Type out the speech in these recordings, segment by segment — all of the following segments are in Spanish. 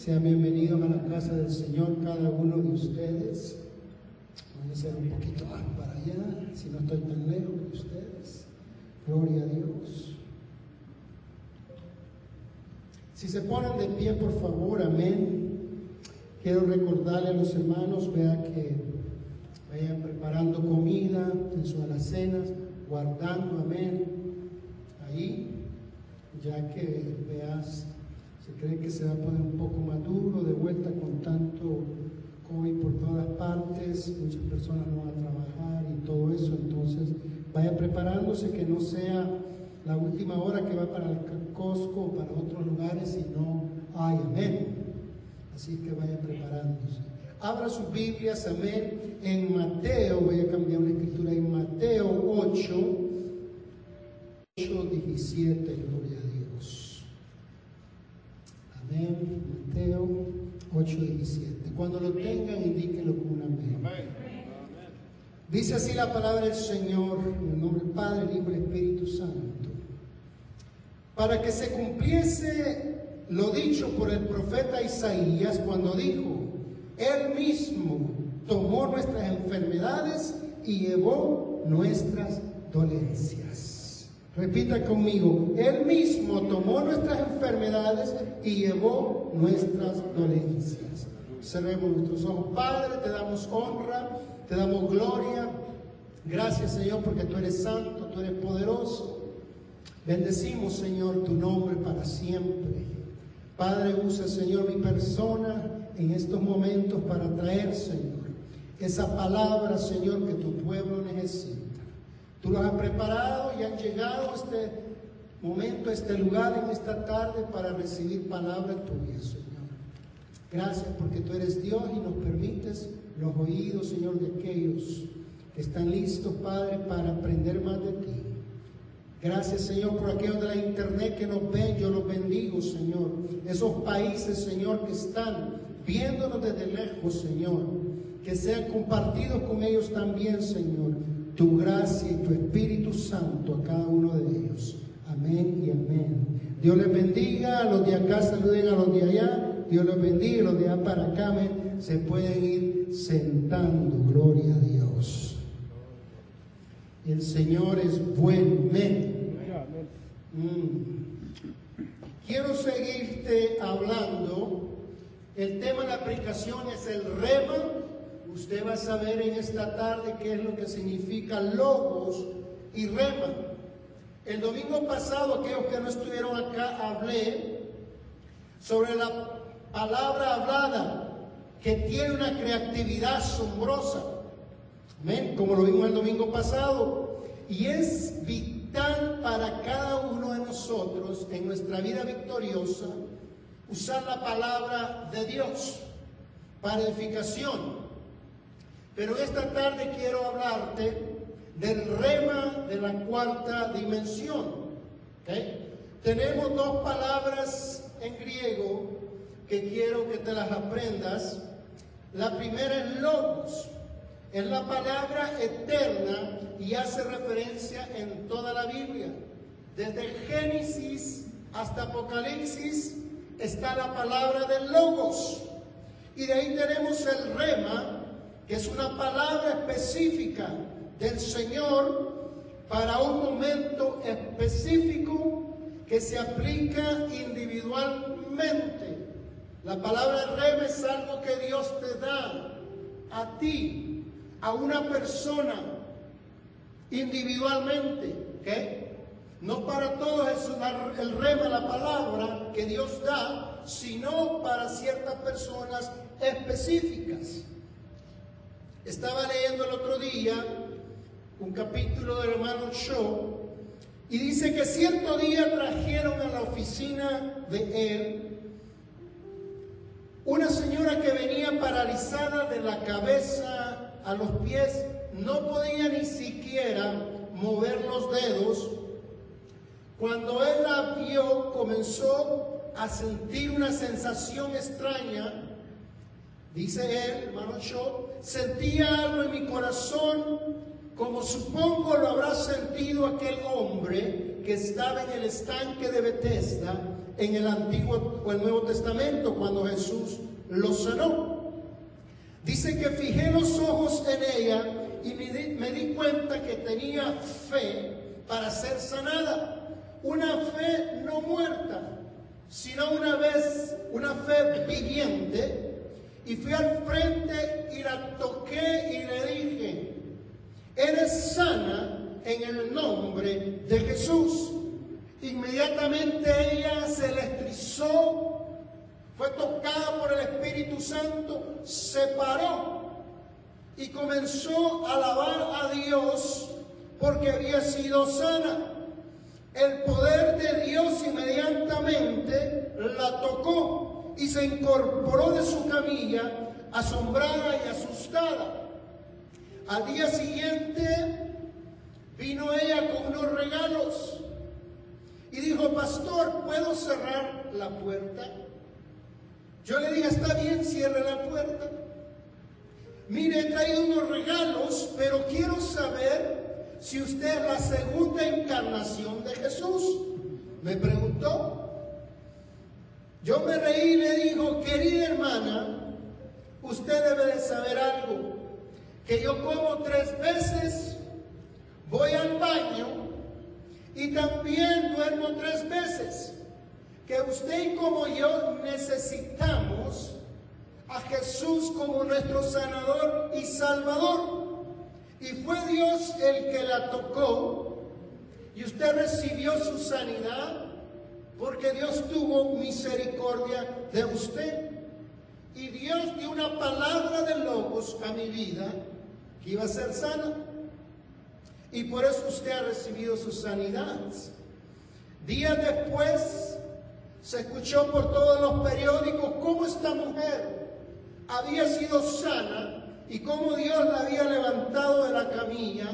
Sean bienvenidos a la casa del Señor cada uno de ustedes. Voy a hacer un poquito más para allá, si no estoy tan lejos de ustedes. Gloria a Dios. Si se ponen de pie, por favor, amén. Quiero recordarle a los hermanos, vea que vayan preparando comida en sus alacenas, guardando, amén, ahí, ya que veas, se cree que se va a poner un poco más duro de vuelta con tanto COVID por todas partes, muchas personas no van a trabajar y todo eso, entonces vaya preparándose que no sea la última hora que va para el Costco o para otros lugares y no hay, amén. Así que vaya preparándose. Abra sus Biblias, amén, en Mateo, voy a cambiar una escritura, en Mateo 8, 8, 17, gloria. Amén, Mateo 8, 17. Cuando lo tengan, indíquenlo con un amén. Dice así la palabra del Señor, en el nombre del Padre, el Hijo y el Espíritu Santo. Para que se cumpliese lo dicho por el profeta Isaías cuando dijo, Él mismo tomó nuestras enfermedades y llevó nuestras dolencias. Repita conmigo, Él mismo tomó nuestras enfermedades y llevó nuestras dolencias. Cerremos nuestros ojos. Padre, te damos honra, te damos gloria. Gracias Señor porque tú eres santo, tú eres poderoso. Bendecimos Señor tu nombre para siempre. Padre, usa Señor mi persona en estos momentos para traer Señor esa palabra Señor que tu pueblo necesita. Tú los has preparado y han llegado a este momento, a este lugar en esta tarde para recibir palabra tuya Señor. Gracias porque tú eres Dios y nos permites los oídos, Señor, de aquellos que están listos, Padre, para aprender más de ti. Gracias, Señor, por aquellos de la internet que nos ven. Yo los bendigo, Señor. Esos países, Señor, que están viéndonos desde lejos, Señor. Que sean compartidos con ellos también, Señor. Tu gracia y tu Espíritu Santo a cada uno de ellos. Amén y amén. Dios les bendiga. A los de acá saluden a los de allá. Dios les bendiga. Los de allá para acá, amén. Se pueden ir sentando. Gloria a Dios. El Señor es bueno. Amén. Mm. Quiero seguirte hablando. El tema de la aplicación es el rema. Usted va a saber en esta tarde qué es lo que significa logos y rema. El domingo pasado, aquellos que no estuvieron acá, hablé sobre la palabra hablada que tiene una creatividad asombrosa. ¿Ven? Como lo vimos el domingo pasado. Y es vital para cada uno de nosotros en nuestra vida victoriosa usar la palabra de Dios para edificación. Pero esta tarde quiero hablarte del rema de la cuarta dimensión. Tenemos dos palabras en griego que quiero que te las aprendas. La primera es logos. Es la palabra eterna y hace referencia en toda la Biblia. Desde Génesis hasta Apocalipsis está la palabra de logos. Y de ahí tenemos el rema, es una palabra específica del Señor para un momento específico que se aplica individualmente. La palabra rema es algo que Dios te da a ti, a una persona, individualmente. ¿ok? No para todos es el rema, la palabra que Dios da, sino para ciertas personas específicas. Estaba leyendo el otro día un capítulo del hermano Shaw y dice que cierto día trajeron a la oficina de él una señora que venía paralizada de la cabeza a los pies, no podía ni siquiera mover los dedos. Cuando él la vio, comenzó a sentir una sensación extraña. Dice él, hermano Shaw, sentía algo en mi corazón, como supongo lo habrá sentido aquel hombre que estaba en el estanque de Bethesda en el Antiguo o el Nuevo Testamento cuando Jesús lo sanó. Dice que fijé los ojos en ella y me di, me di cuenta que tenía fe para ser sanada. Una fe no muerta, sino una vez, una fe viviente. Y fui al frente y la toqué y le dije, eres sana en el nombre de Jesús. Inmediatamente ella se electrizó, fue tocada por el Espíritu Santo, se paró y comenzó a alabar a Dios porque había sido sana. El poder de Dios inmediatamente la tocó y se incorporó de su camilla, asombrada y asustada. Al día siguiente Vino ella con unos regalos y dijo, pastor, ¿puedo cerrar la puerta? Yo le dije, está bien, cierre la puerta. Mire, he traído unos regalos, pero quiero saber si usted es la segunda encarnación de Jesús. Me preguntó. Yo me reí y le dijo, querida hermana, usted debe de saber algo, que yo como tres veces voy al baño y también duermo tres veces. Que usted como yo necesitamos a Jesús como nuestro sanador y salvador. Y fue Dios el que la tocó y usted recibió su sanidad porque Dios tuvo misericordia de usted. Y Dios dio una palabra de lobos a mi vida que iba a ser sana. Y por eso usted ha recibido su sanidad. Días después se escuchó por todos los periódicos cómo esta mujer había sido sana y cómo Dios la había levantado de la camilla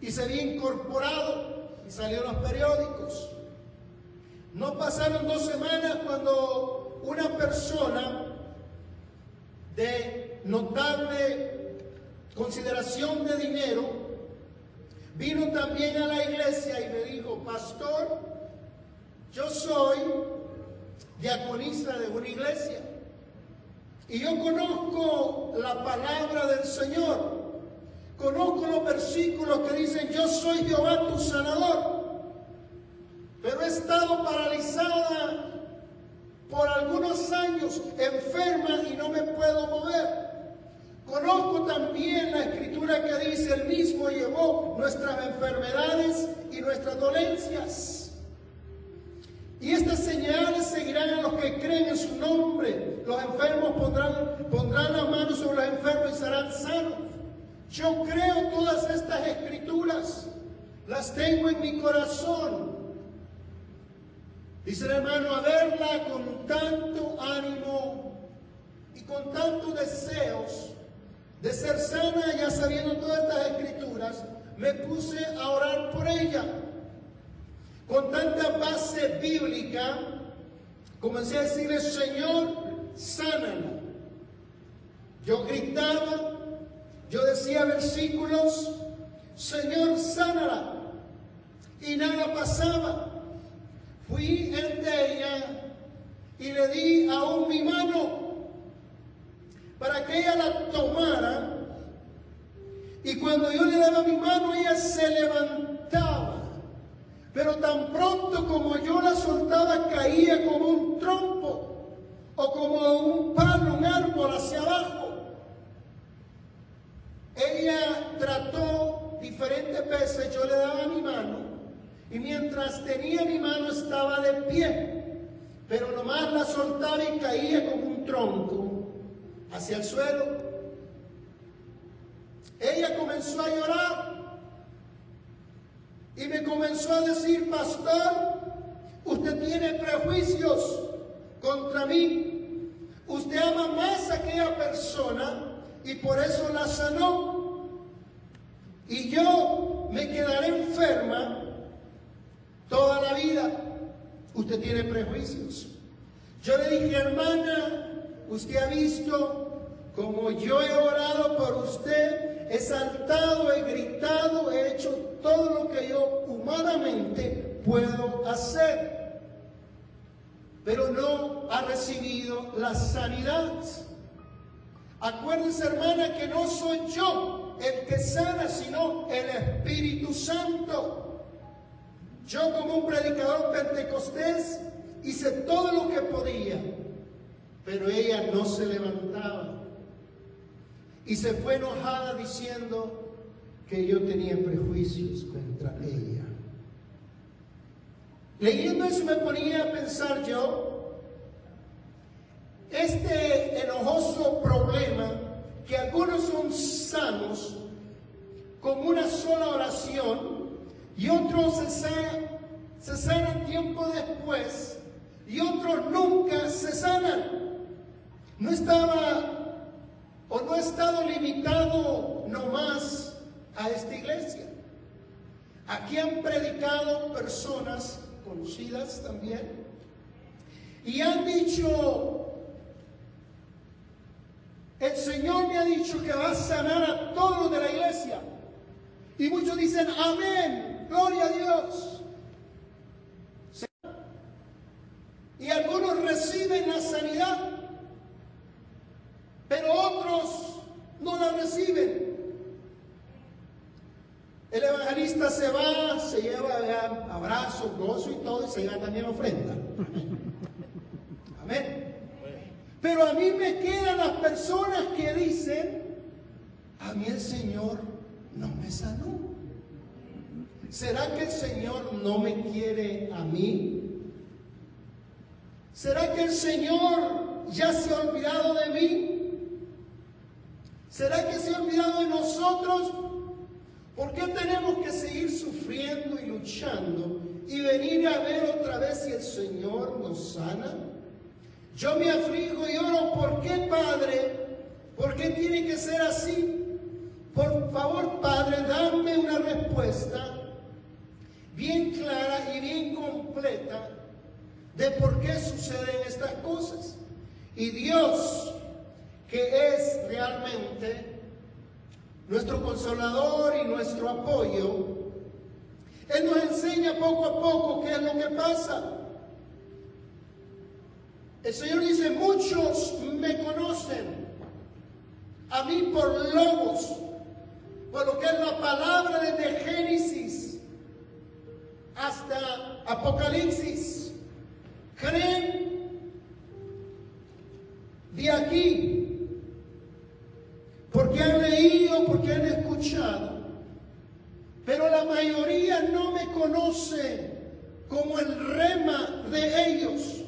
y se había incorporado y salió en los periódicos. No pasaron dos semanas cuando una persona de notable consideración de dinero Vino también a la iglesia y me dijo, pastor, yo soy diaconista de una iglesia y yo conozco la palabra del Señor. Conozco los versículos que dicen, yo soy Jehová tu sanador. Pero he estado paralizada por algunos años, enferma y no me puedo mover. Conozco también la escritura que dice, el mismo llevó nuestras enfermedades y nuestras dolencias. Y estas señales seguirán a los que creen en su nombre. Los enfermos pondrán, pondrán las manos sobre los enfermos y serán sanos. Yo creo todas estas escrituras. Las tengo en mi corazón. Dice el hermano, a verla con tanto ánimo y con tantos deseos de ser sana, ya sabiendo todas estas escrituras, me puse a orar por ella. Con tanta base bíblica, comencé a decirle, Señor, sánala. Yo gritaba, yo decía versículos, Señor, sánala. Y nada pasaba. Fui y le di aún mi mano para que ella la tomara. Y cuando yo le daba mi mano, ella se levantaba. Pero tan pronto como yo la soltaba, caía como un trompo o como un palo, un árbol hacia abajo. Ella trató diferentes veces, yo le daba mi mano y mientras tenía mi mano estaba de pie, pero nomás la soltaba y caía como un tronco hacia el suelo. Ella comenzó a llorar y me comenzó a decir, pastor, usted tiene prejuicios contra mí. Usted ama más a aquella persona y por eso la sanó. Y yo me quedaré enferma toda la vida. Usted tiene prejuicios. Yo le dije, hermana, usted ha visto como yo he orado por usted, he saltado, he gritado, he hecho todo lo que yo humanamente puedo hacer. Pero no ha recibido la sanidad. Acuérdense, hermana, que no soy yo el que sana, sino el Espíritu Santo. Yo como un predicador pentecostés hice todo lo que podía, pero ella no se levantaba. Y se fue enojada diciendo que yo tenía prejuicios contra ella. Leyendo eso me ponía a pensar yo, este enojoso problema, que algunos son sanos con una sola oración y otros se sanan, se sanan tiempo después y otros nunca se sanan. No estaba o no ha estado limitado nomás a esta iglesia. Aquí han predicado personas conocidas también y han dicho, el Señor me ha dicho que va a sanar a todos de la iglesia. Y muchos dicen, amén, gloria a Dios. Y algunos reciben la sanidad, pero otros no la reciben. El evangelista se va, se lleva abrazos, gozo y todo, y se lleva también ofrenda. Amén. Pero a mí me quedan las personas que dicen, a mí el Señor no me sanó. ¿Será que el Señor no me quiere a mí? ¿Será que el Señor ya se ha olvidado de mí? ¿Será que se ha olvidado de nosotros? ¿Por qué tenemos que seguir sufriendo y luchando y venir a ver otra vez si el Señor nos sana? Yo me aflijo y oro, ¿por qué, Padre? ¿Por qué tiene que ser así? Por favor, Padre, dame una respuesta bien clara y bien completa de por qué suceden estas cosas. Y Dios, que es realmente nuestro consolador y nuestro apoyo, Él nos enseña poco a poco qué es lo que pasa. El Señor dice, muchos me conocen, a mí por lobos, por lo que es la palabra desde Génesis hasta Apocalipsis. Creen de aquí, porque han leído, porque han escuchado, pero la mayoría no me conoce como el rema de ellos.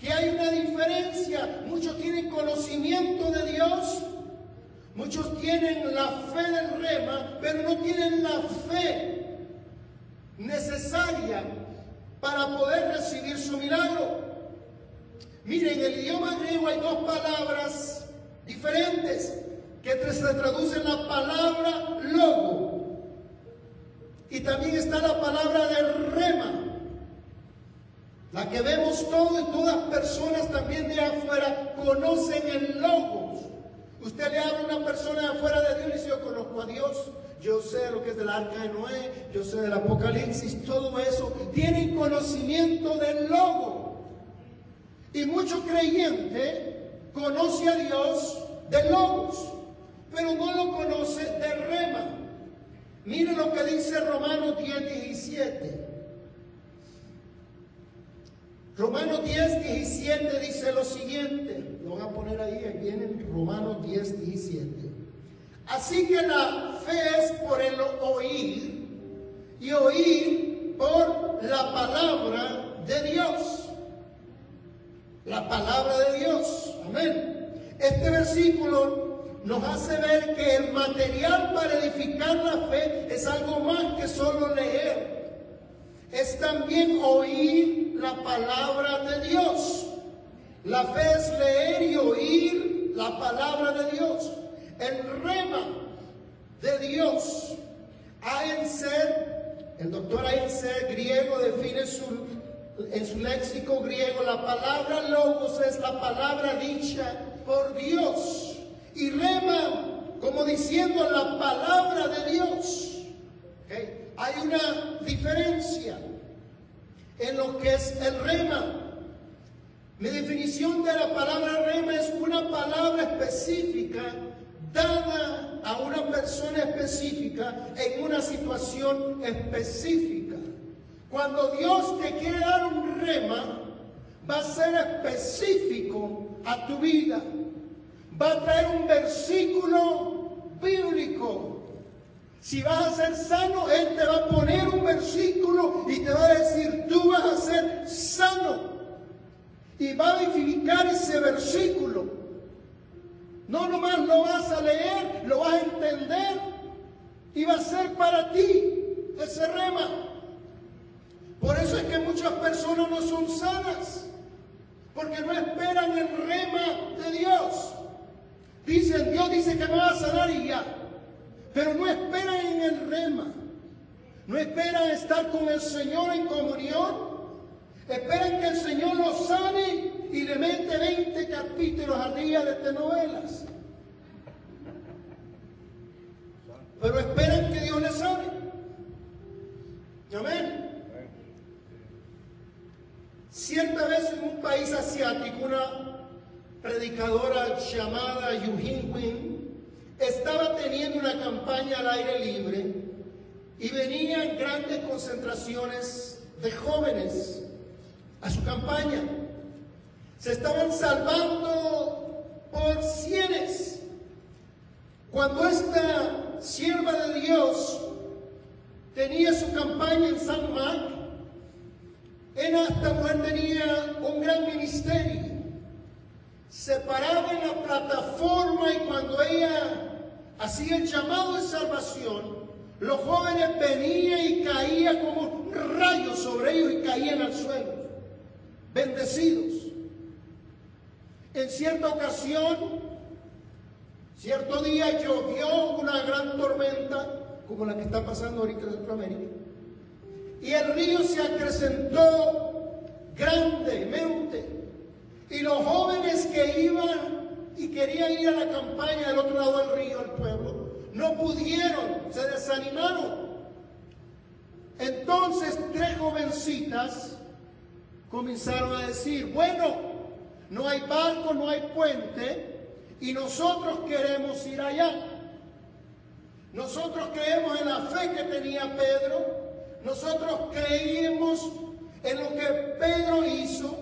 Que hay una diferencia, muchos tienen conocimiento de Dios, muchos tienen la fe del rema, pero no tienen la fe necesaria para poder recibir su milagro. Miren, en el idioma griego hay dos palabras diferentes que se traducen la palabra logo y también está la palabra de rema, la que vemos todos y todas personas también de afuera conocen el logo. Usted le habla a una persona afuera de Dios y dice, yo conozco a Dios, yo sé lo que es del arca de Noé, yo sé del Apocalipsis, todo eso. Tienen conocimiento del logo. Y mucho creyente conoce a Dios de logos, pero no lo conoce de rema. Miren lo que dice Romanos 10, 17. Romanos 10, 17 dice lo siguiente. Voy a poner ahí, aquí en Romanos 10, 17. Así que la fe es por el oír y oír por la palabra de Dios. La palabra de Dios. Amén. Este versículo nos hace ver que el material para edificar la fe es algo más que solo leer. Es también oír la palabra de Dios. La fe es leer y oír la palabra de Dios. El rema de Dios. Aenser, el doctor Aenser griego define su, en su léxico griego, la palabra logos es la palabra dicha por Dios. Y rema como diciendo la palabra de Dios. Hay una diferencia en lo que es el rema. Mi definición de la palabra rema es una palabra específica dada a una persona específica en una situación específica. Cuando Dios te quiere dar un rema, va a ser específico a tu vida. Va a traer un versículo bíblico si vas a ser sano, Él te va a poner un versículo y te va a decir, tú vas a ser sano. Y va a verificar ese versículo. No nomás lo vas a leer, lo vas a entender. Y va a ser para ti ese rema. Por eso es que muchas personas no son sanas. Porque no esperan el rema de Dios. Dicen, Dios dice que me va a sanar y ya. Pero no esperan en el rema. No esperan estar con el Señor en comunión. Esperan que el Señor los sane y le mete 20 capítulos al día de telenovelas. Pero esperan que Dios les sane. Amén. Cierta vez en un país asiático, una predicadora llamada Yu Win estaba teniendo una campaña al aire libre y venían grandes concentraciones de jóvenes a su campaña. Se estaban salvando por cienes. Cuando esta sierva de Dios tenía su campaña en San Marcos, en esta mujer tenía un gran ministerio. Se paraba en la plataforma y cuando ella Así el llamado de salvación, los jóvenes venían y caían como rayos sobre ellos y caían al suelo, bendecidos. En cierta ocasión, cierto día llovió una gran tormenta, como la que está pasando ahorita en Centroamérica, y el río se acrecentó grandemente, y los jóvenes que iban y querían ir a la campaña del otro lado del río, al pueblo. No pudieron, se desanimaron. Entonces tres jovencitas comenzaron a decir, bueno, no hay barco, no hay puente y nosotros queremos ir allá. Nosotros creemos en la fe que tenía Pedro, nosotros creímos en lo que Pedro hizo,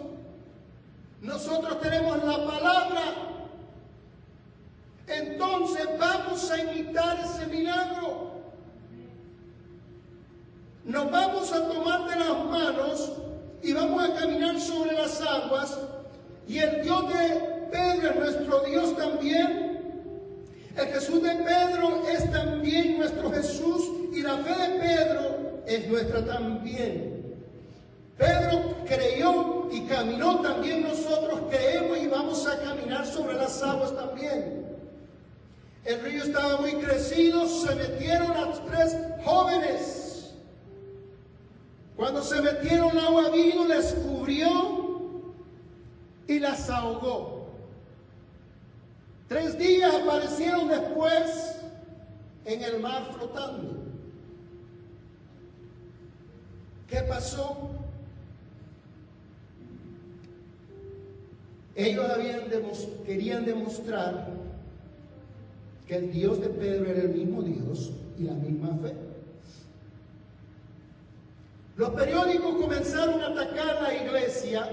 nosotros tenemos la palabra entonces vamos a imitar ese milagro. Nos vamos a tomar de las manos y vamos a caminar sobre las aguas. Y el Dios de Pedro es nuestro Dios también. El Jesús de Pedro es también nuestro Jesús y la fe de Pedro es nuestra también. Pedro creyó y caminó también nosotros creemos y vamos a caminar sobre las aguas también. El río estaba muy crecido, se metieron las tres jóvenes. Cuando se metieron, el agua vino, les cubrió y las ahogó. Tres días aparecieron después en el mar flotando. ¿Qué pasó? Ellos habían querían demostrar que el Dios de Pedro era el mismo Dios y la misma fe. Los periódicos comenzaron a atacar la iglesia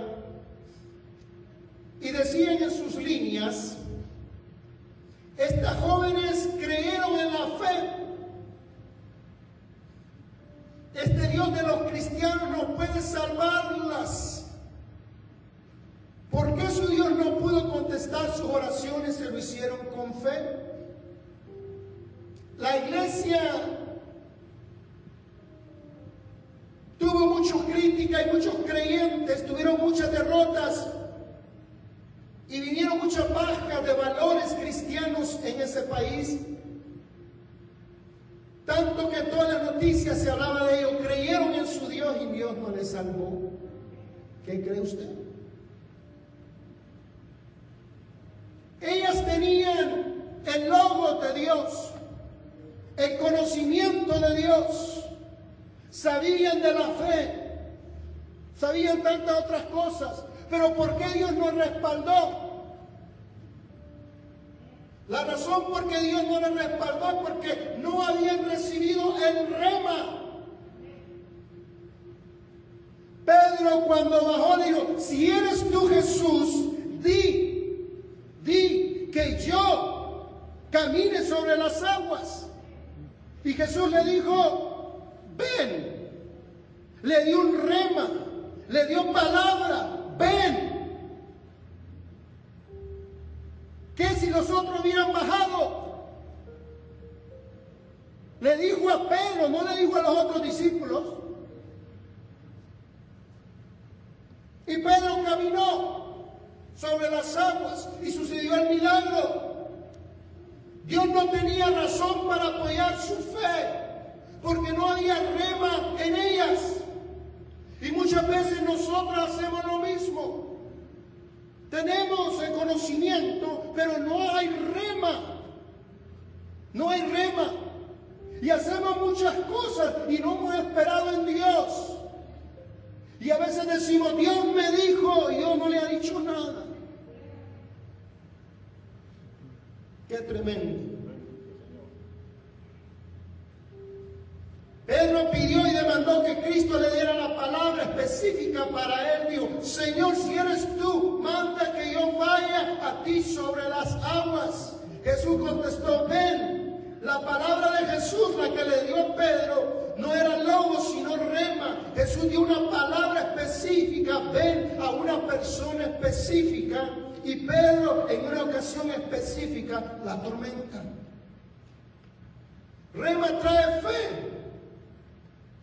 y decían en sus líneas, estas jóvenes creyeron en la fe. Este Dios de los cristianos no puede salvarlas. ¿Por qué su Dios no pudo contestar sus oraciones se lo hicieron con fe? La iglesia tuvo mucha crítica y muchos creyentes tuvieron muchas derrotas y vinieron muchas bajas de valores cristianos en ese país. Tanto que todas las noticias se hablaba de ellos, creyeron en su Dios y Dios no les salvó. ¿Qué cree usted? Ellas tenían el logo de Dios el conocimiento de Dios. Sabían de la fe, sabían tantas otras cosas, pero ¿por qué Dios nos respaldó? La razón por qué Dios no les respaldó es porque no habían recibido el rema. Pedro cuando bajó dijo, si eres tú Jesús, di, di que yo camine sobre las aguas. Y Jesús le dijo, ven. Le dio un rema, le dio palabra, ven. ¿Qué si nosotros hubieran bajado? Le dijo a Pedro, no le dijo a los otros discípulos. Y Pedro caminó sobre las aguas y sucedió el milagro. Dios no tenía razón para apoyar su fe, porque no había rema en ellas. Y muchas veces nosotros hacemos lo mismo. Tenemos el conocimiento, pero no hay rema. No hay rema. Y hacemos muchas cosas y no hemos esperado en Dios. Y a veces decimos, Dios me dijo y Dios no le ha dicho nada. Qué tremendo. Pedro pidió y demandó que Cristo le diera la palabra específica para él. Dijo, Señor, si eres tú, manda que yo vaya a ti sobre las aguas. Jesús contestó, ven. La palabra de Jesús, la que le dio Pedro, no era lobo, sino rema. Jesús dio una palabra específica, ven a una persona específica. Y Pedro, en una ocasión específica, la tormenta. Rema trae fe.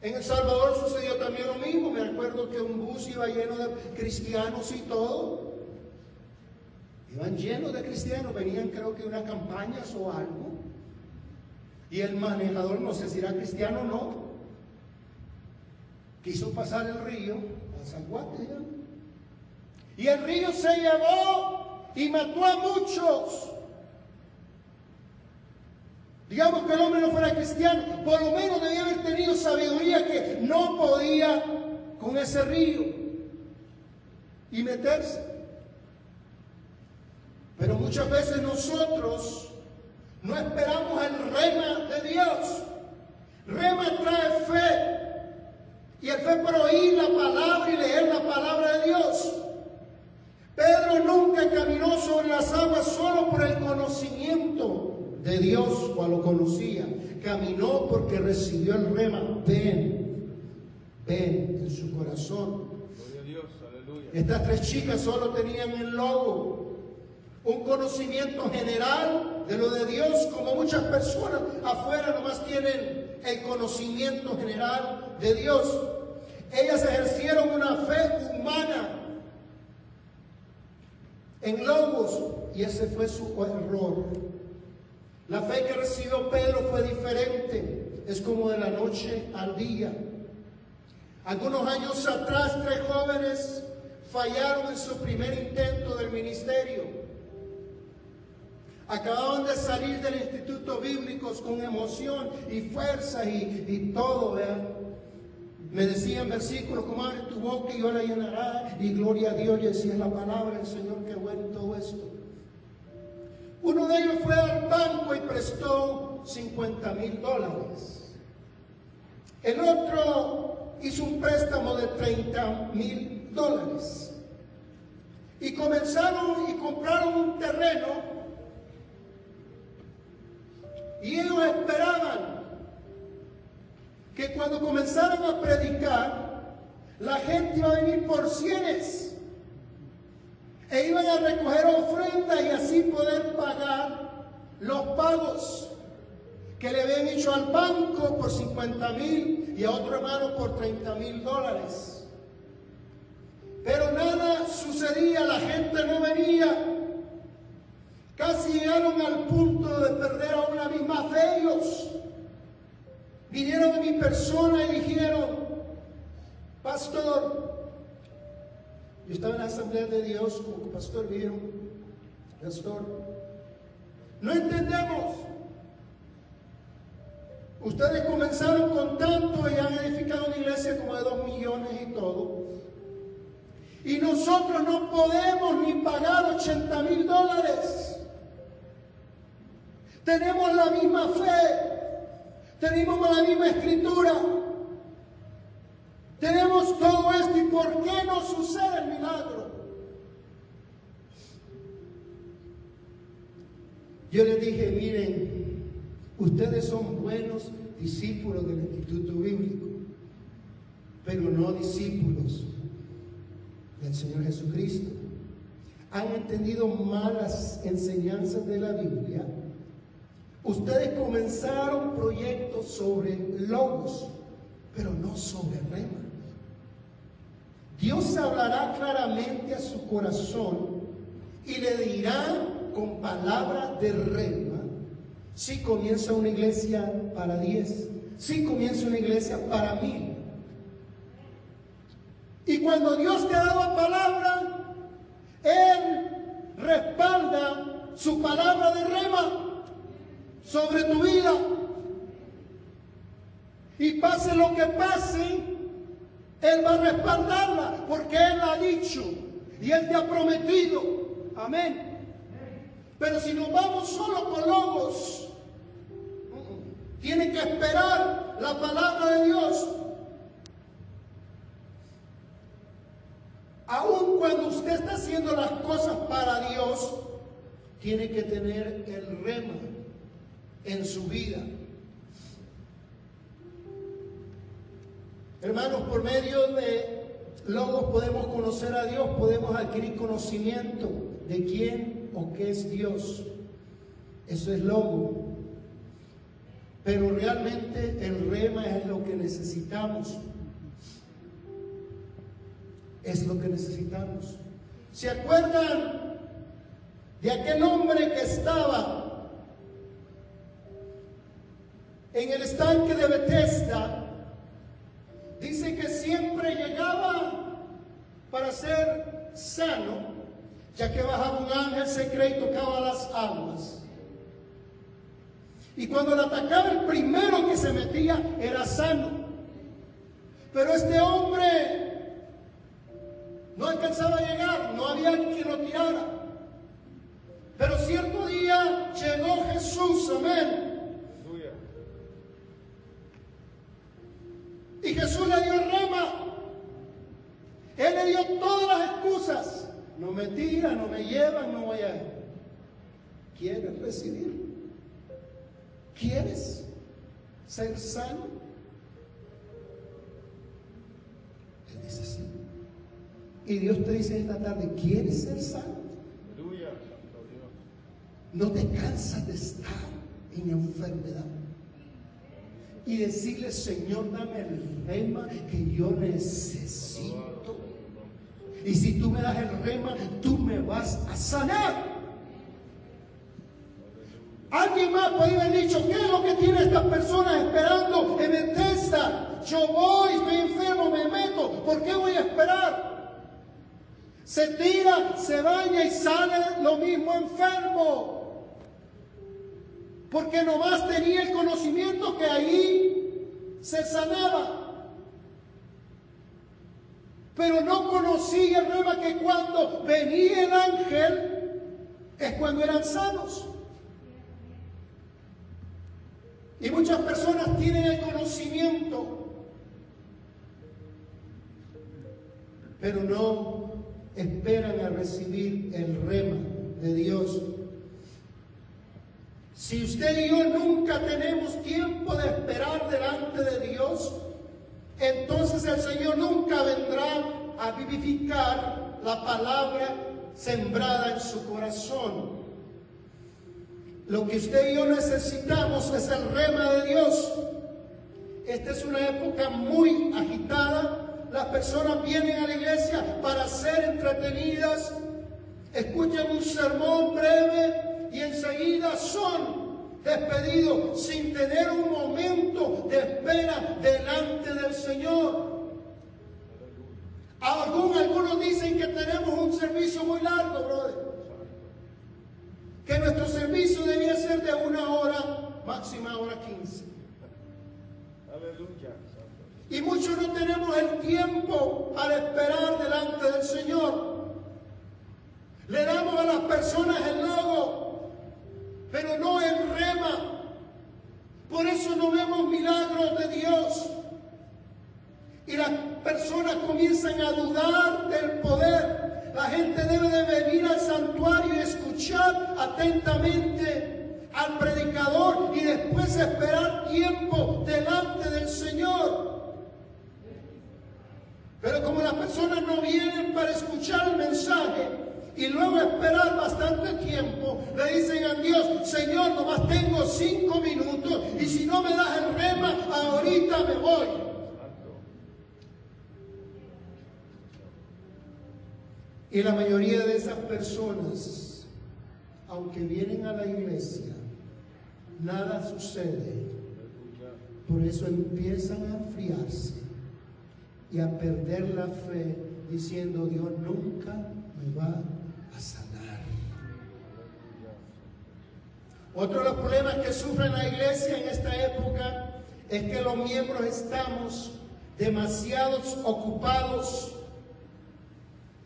En El Salvador sucedió también lo mismo. Me acuerdo que un bus iba lleno de cristianos y todo. Iban llenos de cristianos, venían creo que unas campañas o algo. Y el manejador, no sé si era cristiano o no, quiso pasar el río a San Juan. Y el río se llevó y mató a muchos. Digamos que el hombre no fuera cristiano, por lo menos debía haber tenido sabiduría que no podía con ese río y meterse. Pero muchas veces nosotros no esperamos el rema de Dios. Rema trae fe. Y el fe por oír la palabra y leer la palabra de Dios. Pedro nunca caminó sobre las aguas solo por el conocimiento de Dios cuando lo conocía. Caminó porque recibió el rema. Ven, ven en su corazón. Estas tres chicas solo tenían el logo, un conocimiento general de lo de Dios, como muchas personas afuera nomás tienen el conocimiento general de Dios. Ellas ejercieron una fe humana en logos y ese fue su error. La fe que recibió Pedro fue diferente, es como de la noche al día. Algunos años atrás, tres jóvenes fallaron en su primer intento del ministerio. Acababan de salir del instituto bíblico con emoción y fuerza y, todo, ¿vean? Me decían versículos como abre tu boca y yo la llenará y gloria a Dios y decía la palabra del Señor que bueno todo esto. Uno de ellos fue al banco y prestó 50 mil dólares. El otro hizo un préstamo de 30 mil dólares. Y comenzaron y compraron un terreno. Y ellos esperaban que cuando comenzaran a predicar, la gente iba a venir por cienes e iban a recoger ofrendas y así poder pagar los pagos que le habían hecho al banco por 50 mil y a otro hermano por 30 mil dólares. Pero nada sucedía, la gente no venía. Casi llegaron al punto de perder a una misma de ellos. Vinieron a mi persona y dijeron, pastor, yo estaba en la Asamblea de Dios como pastor, vieron, pastor. No entendemos. Ustedes comenzaron con tanto y han edificado una iglesia como de dos millones y todo. Y nosotros no podemos ni pagar 80 mil dólares. Tenemos la misma fe, tenemos la misma escritura, tenemos todo esto y ¿por qué no sucede el milagro? Yo les dije, miren, ustedes son buenos discípulos del Instituto Bíblico, pero no discípulos del Señor Jesucristo. Han entendido malas enseñanzas de la Biblia. Ustedes comenzaron proyectos sobre logos, pero no sobre rema. Dios hablará claramente a su corazón y le dirá con palabra de rema si comienza una iglesia para diez, si comienza una iglesia para mil, y cuando Dios te ha dado palabra, Él respalda su palabra de rema sobre tu vida. Y pase lo que pase, Él va a respaldarla porque Él ha dicho y Él te ha prometido. Amén. Pero si nos vamos solo con logos, tiene que esperar la palabra de Dios Aun cuando usted está haciendo las cosas para Dios, tiene que tener el rema en su vida. Hermanos, por medio de logos podemos conocer a Dios, podemos adquirir conocimiento de quién o qué es Dios. Eso es logo. Pero realmente el rema es lo que necesitamos es lo que necesitamos. ¿Se acuerdan de aquel hombre que estaba en el estanque de Bethesda? Dice que siempre llegaba para ser sano, ya que bajaba un ángel secreto y tocaba las aguas. Y cuando le atacaba el primero que se metía era sano. Pero este hombre no alcanzaba a llegar, no había quien lo tirara. Pero cierto día llegó Jesús, amén. Y Jesús le dio rema. Él le dio todas las excusas. No me tiran, no me llevan, no voy a... ¿Quieres recibir? ¿Quieres ser sano? Él dice sí. Y Dios te dice esta tarde, ¿quieres ser sano? No te cansas de estar en enfermedad. Y decirle, Señor, dame el rema que yo necesito. Y si tú me das el rema, tú me vas a sanar. Alguien más puede haber dicho, ¿qué es lo que tiene esta persona esperando en Bethesda? Yo voy, estoy enfermo, me meto. ¿Por qué voy a esperar? Se tira, se baña y sale lo mismo enfermo. Porque nomás tenía el conocimiento que ahí se sanaba. Pero no conocía rema que cuando venía el ángel es cuando eran sanos. Y muchas personas tienen el conocimiento, pero no esperan a recibir el rema de Dios. Si usted y yo nunca tenemos tiempo de esperar delante de Dios, entonces el Señor nunca vendrá a vivificar la palabra sembrada en su corazón. Lo que usted y yo necesitamos es el rema de Dios. Esta es una época muy agitada, las personas vienen a la iglesia para ser entretenidas, escuchan un sermón breve y enseguida son despedidos sin tener un momento de espera delante del Señor. algunos dicen que tenemos un servicio muy largo, brother. Que nuestro servicio debía ser de una hora, máxima hora quince. Y muchos no tenemos el tiempo para esperar delante del Señor. Le damos a las personas el logo, pero no el rema. Por eso no vemos milagros de Dios. Y las personas comienzan a dudar del poder. La gente debe de venir al santuario y escuchar atentamente al predicador y después esperar tiempo delante del Señor. Pero como las personas no vienen para escuchar el mensaje y luego esperar bastante tiempo, le dicen a Dios, Señor, nomás tengo cinco minutos y si no me das el rema, ahorita me voy. Y la mayoría de esas personas, aunque vienen a la iglesia, nada sucede. Por eso empiezan a enfriarse y a perder la fe diciendo Dios nunca me va a sanar. Otro de los problemas que sufre la iglesia en esta época es que los miembros estamos demasiados ocupados.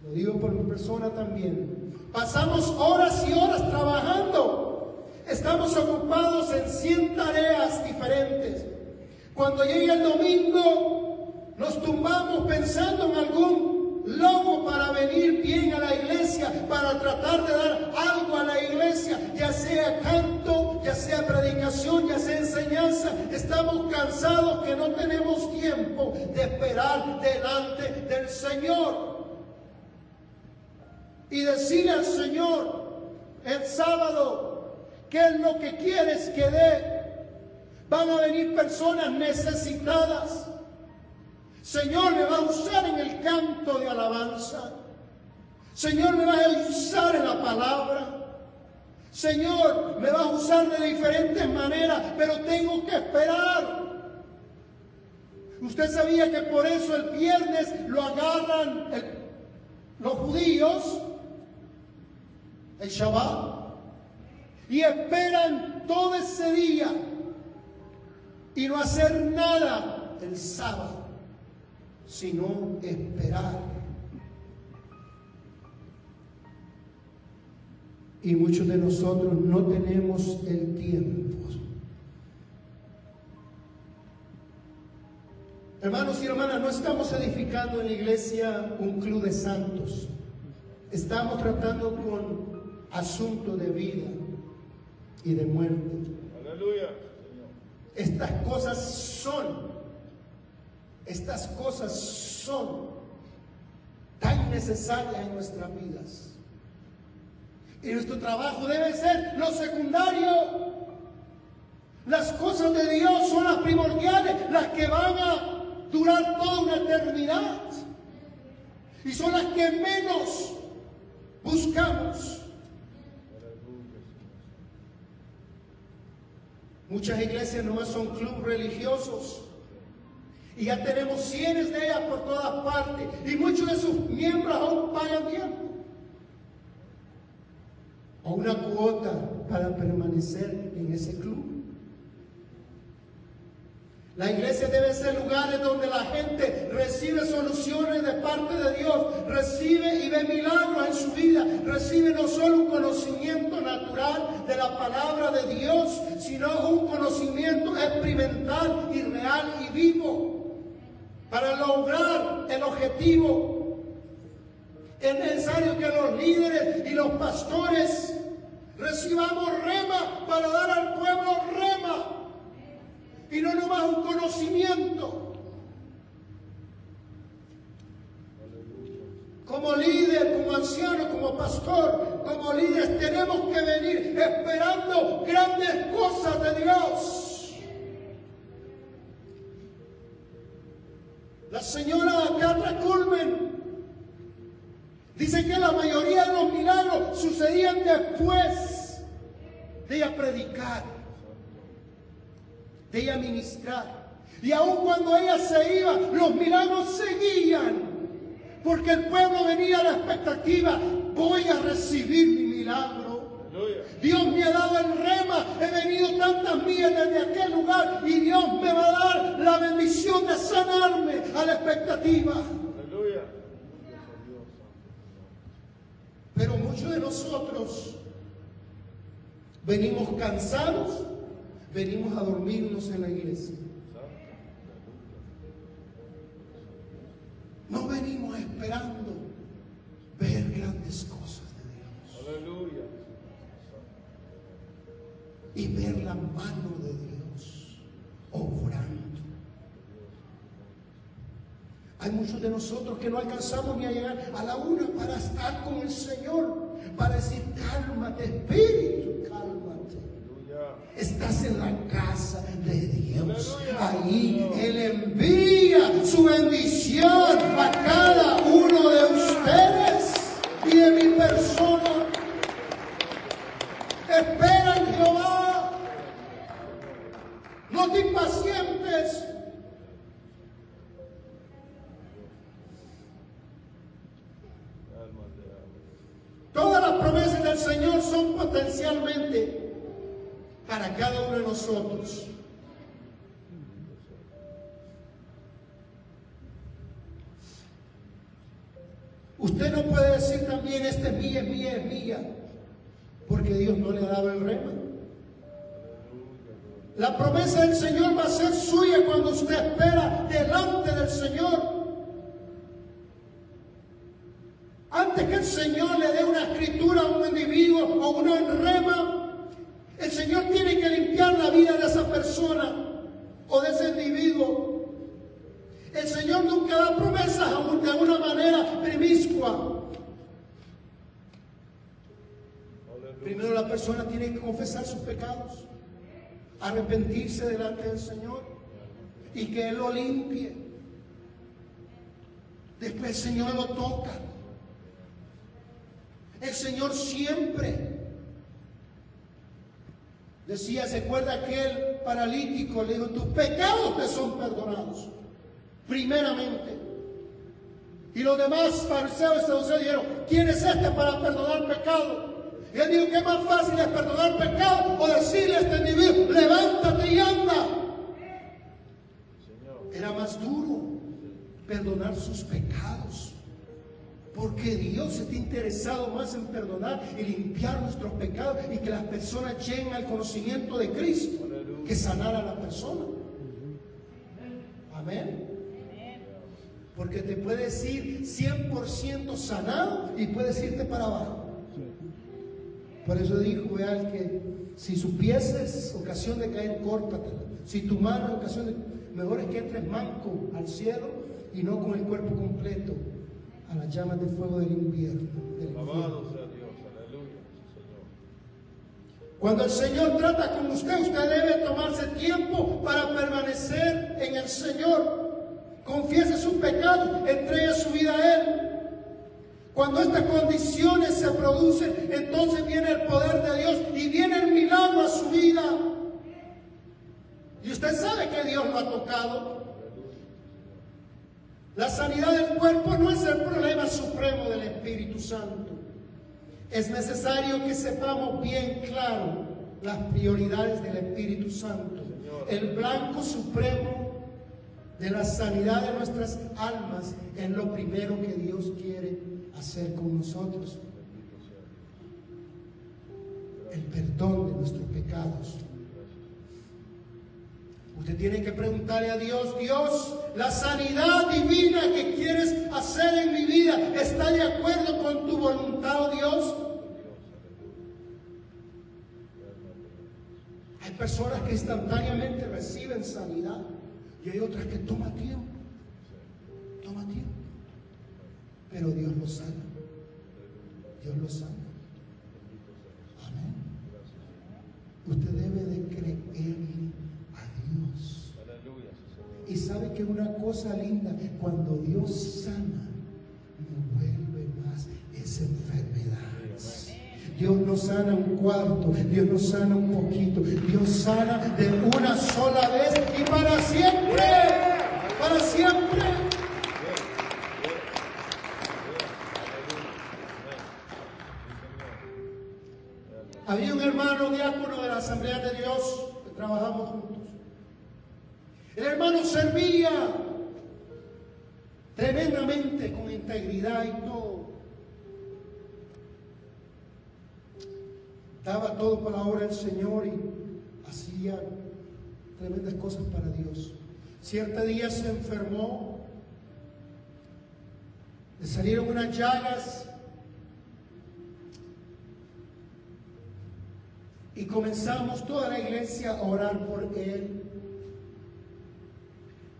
Lo digo por mi persona también. Pasamos horas y horas trabajando. Estamos ocupados en 100 tareas diferentes. Cuando llegue el domingo, nos tumbamos pensando en algún logo para venir bien a la iglesia, para tratar de dar algo a la iglesia, ya sea canto, ya sea predicación, ya sea enseñanza. Estamos cansados que no tenemos tiempo de esperar delante del Señor. Y decirle al Señor el sábado, ¿qué es lo que quieres que dé? Van a venir personas necesitadas Señor, me va a usar en el canto de alabanza. Señor, me va a usar en la palabra. Señor, me va a usar de diferentes maneras, pero tengo que esperar. Usted sabía que por eso el viernes lo agarran los judíos, el Shabbat, y esperan todo ese día y no hacer nada el sábado sino esperar. Y muchos de nosotros no tenemos el tiempo. Hermanos y hermanas, no estamos edificando en la iglesia un club de santos. Estamos tratando con asuntos de vida y de muerte. Aleluya. Estas cosas son estas cosas son tan necesarias en nuestras vidas. Y nuestro trabajo debe ser lo secundario. Las cosas de Dios son las primordiales, las que van a durar toda una eternidad. Y son las que menos buscamos. Muchas iglesias no son clubes religiosos. Y ya tenemos cientos de ellas por todas partes. Y muchos de sus miembros aún pagan tiempo. O una cuota para permanecer en ese club. La iglesia debe ser lugares donde la gente recibe soluciones de parte de Dios, recibe y ve milagros en su vida, recibe no solo un conocimiento natural de la palabra de Dios, sino un conocimiento experimental y real y vivo para lograr el objetivo. Es necesario que los líderes y los pastores recibamos rema para dar al pueblo rema y no nomás un conocimiento. Como líder, como anciano, como pastor, como líderes tenemos que venir esperando grandes cosas de Dios. La señora Catra Culmen dice que la mayoría de los milagros sucedían después de ella predicar, de ella ministrar. Y aun cuando ella se iba, los milagros seguían, porque el pueblo venía a la expectativa, voy a recibir mi milagro. Dios me ha dado el rema. He venido tantas millas desde aquel lugar y Dios me va a dar la bendición de sanarme a la expectativa. Pero muchos de nosotros venimos cansados, venimos a dormirnos en la iglesia. No venimos esperando ver grandes cosas de Dios. Aleluya. Y ver la mano de Dios obrando. Hay muchos de nosotros que no alcanzamos ni a llegar a la una para estar con el Señor, para decir, cálmate, espíritu, cálmate. Estás en la casa de Dios. Ahí Él envía su bendición a también, este mía, es mía, porque Dios no le ha dado el rema. La promesa del Señor va a ser suya cuando usted espera delante del Señor. Antes que el Señor le dé una escritura a un individuo o una rema, el Señor tiene que limpiar la vida de esa persona o de ese individuo. El Señor nunca da promesas de una manera promiscua. Primero la persona tiene que confesar sus pecados, arrepentirse delante del Señor y que Él lo limpie. Después el Señor lo toca. El Señor siempre decía, se acuerda aquel paralítico, le dijo, tus pecados te son perdonados, primeramente. Y los demás fariseos y saduceos dijeron, ¿quién es este para perdonar pecado? Y él dijo, ¿qué más fácil es perdonar pecado o decirle a este individuo, levántate y anda? Era más duro perdonar sus pecados. Porque Dios está interesado más en perdonar y limpiar nuestros pecados y que las personas lleguen al conocimiento de Cristo que sanar a la persona. Amén. Porque te puedes ir 100% sanado y puedes irte para abajo. Por eso dijo Beal que si supieses ocasión de caer, córtatela. Si tu mano es ocasión de... Mejor es que entres manco al cielo y no con el cuerpo completo a las llamas de fuego del invierno. del infierno. Sea Dios. Aleluya. Señor. Cuando el Señor trata con usted, usted debe tomarse tiempo para permanecer en el Señor. Confiese sus pecados, entregue su vida a Él. Cuando estas condiciones se producen, entonces viene el poder de Dios y viene el milagro a su vida. Y usted sabe que Dios lo ha tocado. La sanidad del cuerpo no es el problema supremo del Espíritu Santo. Es necesario que sepamos bien claro las prioridades del Espíritu Santo. El blanco supremo de la sanidad de nuestras almas es lo primero que Dios quiere hacer con nosotros. El perdón de nuestros pecados. Usted tiene que preguntarle a Dios, Dios, la sanidad divina que quieres hacer en mi vida, ¿está de acuerdo con tu voluntad, oh Dios? Hay personas que instantáneamente reciben sanidad y hay otras que toma tiempo. Toma tiempo. Pero Dios lo sana. Dios lo sana. Amén. Usted debe de creerle a Dios. Y sabe que una cosa linda, cuando Dios sana, no vuelve más esa enfermedad. Dios no sana un cuarto, Dios no sana un poquito, Dios sana de una sola vez y para siempre, para siempre. Había un hermano diácono de la Asamblea de Dios que trabajamos juntos. El hermano servía tremendamente con integridad y todo. Daba todo para la obra del Señor y hacía tremendas cosas para Dios. Cierto día se enfermó, le salieron unas llagas comenzamos toda la iglesia a orar por él.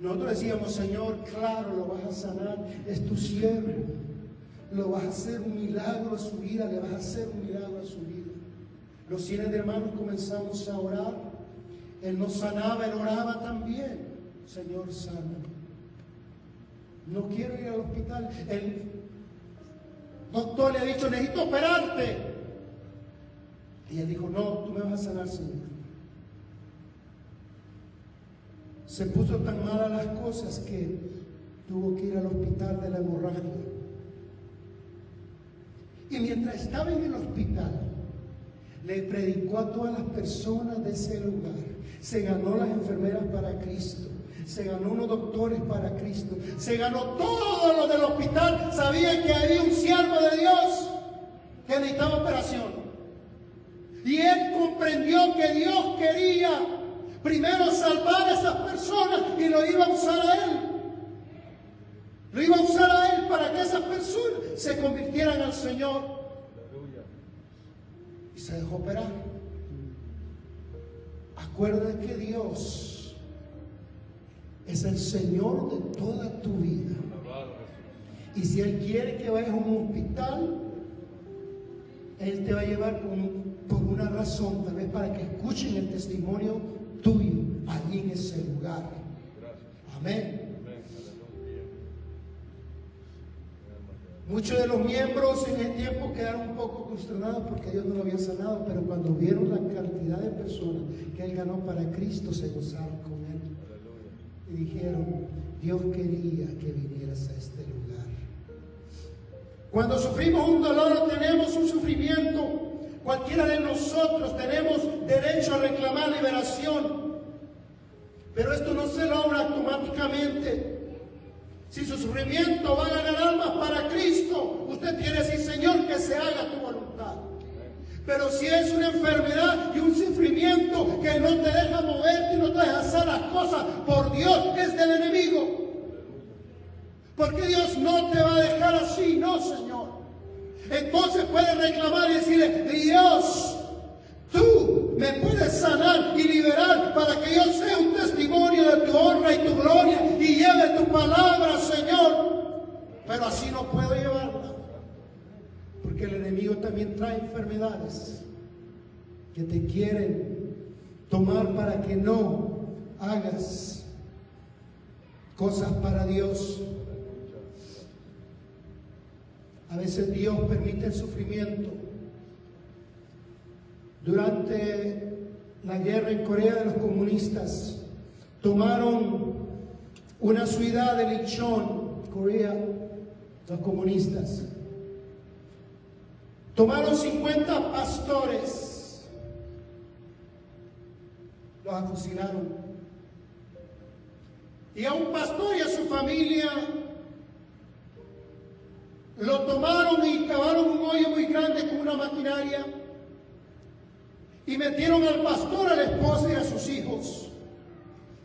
Nosotros decíamos, Señor, claro, lo vas a sanar, es tu siervo, lo vas a hacer un milagro a su vida, le vas a hacer un milagro a su vida. Los cienes de hermanos comenzamos a orar, él nos sanaba, él oraba también, Señor, sana. No quiero ir al hospital. El doctor le ha dicho, necesito operarte. Y él dijo, no, tú me vas a sanar, Señor. Se puso tan malas las cosas que tuvo que ir al hospital de la hemorragia. Y mientras estaba en el hospital, le predicó a todas las personas de ese lugar. Se ganó las enfermeras para Cristo. Se ganó unos doctores para Cristo. Se ganó todo lo del hospital. Sabían que había un siervo de Dios que necesitaba operación. Y él comprendió que Dios quería primero salvar a esas personas y lo iba a usar a él. Lo iba a usar a él para que esas personas se convirtieran al Señor. Y se dejó operar. Acuérdate que Dios es el Señor de toda tu vida. Y si Él quiere que vayas a un hospital, Él te va a llevar por una razón, tal vez para que escuchen el testimonio tuyo allí en ese lugar. Amén. Muchos de los miembros en el tiempo quedaron un poco consternados porque Dios no lo había sanado, pero cuando vieron la cantidad de personas que Él ganó para Cristo, se gozaron con Él. Y dijeron, Dios quería que vinieras a este lugar. Cuando sufrimos un dolor tenemos un sufrimiento, cualquiera de nosotros tenemos derecho a reclamar liberación. Pero esto no se logra automáticamente. Si su sufrimiento va a ganar almas para Cristo, usted tiene decir, Señor, que se haga tu voluntad. Pero si es una enfermedad y un sufrimiento que no te deja moverte y no te deja hacer las cosas por Dios, es del enemigo. Porque Dios no te va a dejar así, no, Señor. Entonces puedes reclamar y decirle, Dios, Tú me puedes sanar y liberar para que yo sea un testimonio de tu honra y tu gloria y lleve tu palabra, Señor. Pero así no puedo llevarla. Porque el enemigo también trae enfermedades que te quieren tomar para que no hagas cosas para Dios. A veces Dios permite el sufrimiento durante la guerra en Corea de los comunistas, tomaron una ciudad de Lichon, Corea, los comunistas. Tomaron 50 pastores, los afusilaron. Y a un pastor y a su familia lo tomaron y cavaron un hoyo muy grande con una maquinaria y metieron al pastor, a la esposa y a sus hijos.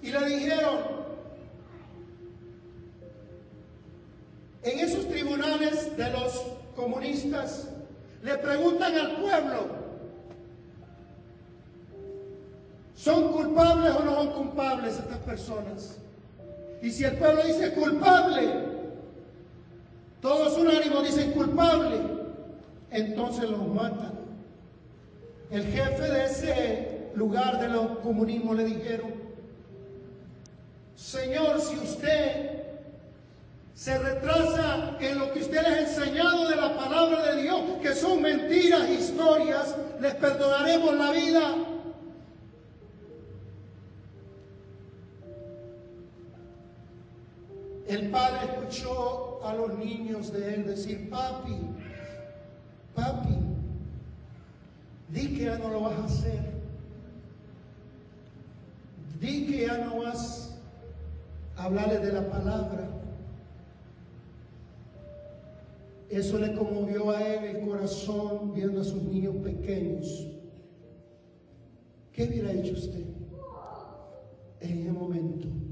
Y le dijeron, en esos tribunales de los comunistas, le preguntan al pueblo, ¿son culpables o no son culpables estas personas? Y si el pueblo dice culpable, todos ánimo dicen culpable, entonces los matan. El jefe de ese lugar de los comunismo le dijeron, Señor, si usted se retrasa en lo que usted les ha enseñado de la palabra de Dios, que son mentiras, historias, les perdonaremos la vida. El padre escuchó a los niños de él decir, papi, papi, Di que ya no lo vas a hacer. Di que ya no vas a hablarle de la palabra. Eso le conmovió a él el corazón viendo a sus niños pequeños. ¿Qué hubiera hecho usted en ese momento?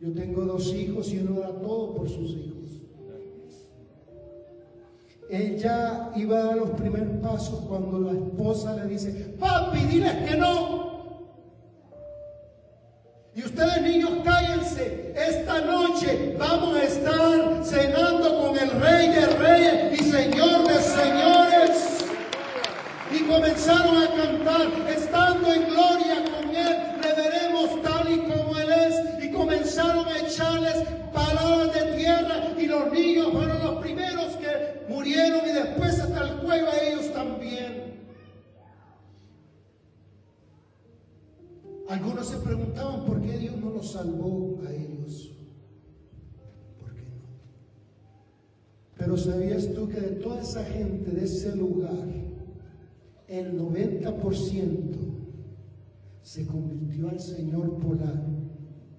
Yo tengo dos hijos y uno da todo por sus hijos. Ella iba a dar los primeros pasos cuando la esposa le dice, papi, diles que no. Y ustedes niños, cállense. Esta noche vamos a estar cenando con el Rey de Reyes y Señor de Señores. Y comenzaron a cantar, estando en gloria con Él, le veremos tal y como. Y comenzaron a echarles palabras de tierra y los niños fueron los primeros que murieron y después hasta el cuello a ellos también. Algunos se preguntaban por qué Dios no los salvó a ellos. ¿Por qué no? Pero ¿sabías tú que de toda esa gente de ese lugar, el 90% se convirtió al Señor por la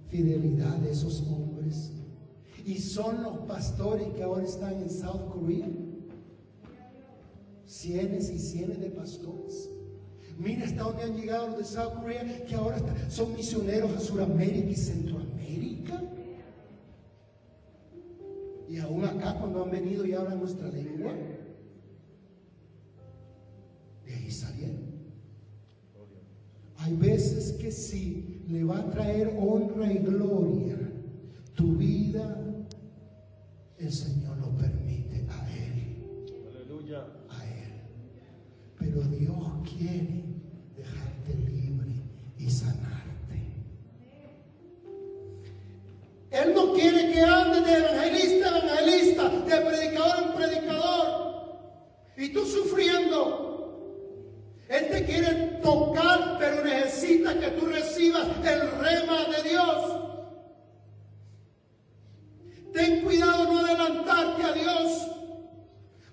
fidelidad de esos hombres? Y son los pastores que ahora están en South Korea. Cienes y cienes de pastores. Mira hasta dónde han llegado los de South Korea, que ahora son misioneros a Sudamérica y Centroamérica. Y aún acá cuando han venido y hablan nuestra lengua, de ahí salieron. Hay veces que sí le va a traer honra y gloria tu vida, el Señor lo permite a Él Aleluya. a Él. Pero Dios quiere dejarte libre y sanarte. Él no quiere que andes de evangelista en evangelista, de predicador en predicador. Y tú sufriendo. Él te quiere tocar, pero necesita que tú recibas el rema de Dios. Ten cuidado no adelantarte a Dios.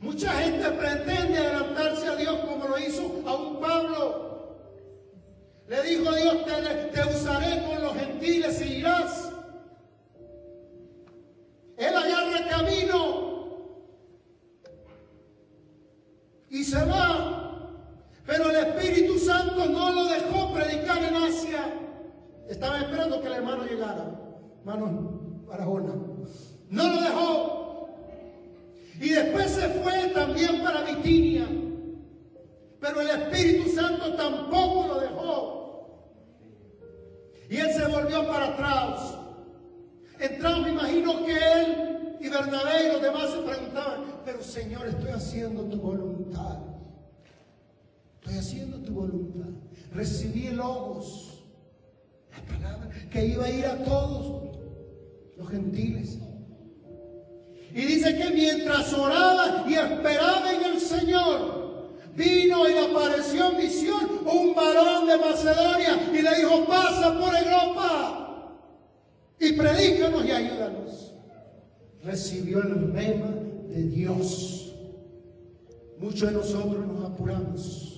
Mucha gente pretende adelantarse a Dios como lo hizo a un Pablo. Le dijo a Dios, te, usaré con los gentiles y irás. Él agarra camino y se va. Pero el Espíritu Santo no lo dejó predicar en Asia. Estaba esperando que el hermano llegara. Hermano Barahona. No lo dejó. Y después se fue también para Bitinia. Pero el Espíritu Santo tampoco lo dejó. Y él se volvió para atrás. Entramos, me imagino que él y Bernabé y los demás se preguntaban, pero Señor, estoy haciendo tu voluntad. Estoy haciendo tu voluntad. Recibí el logos, la palabra, que iba a ir a todos los gentiles. Y dice que mientras oraba y esperaba en el Señor, vino y apareció en visión un varón de Macedonia y le dijo, pasa por Europa y predícanos y ayúdanos. Recibió el rema de Dios. Muchos de nosotros nos apuramos,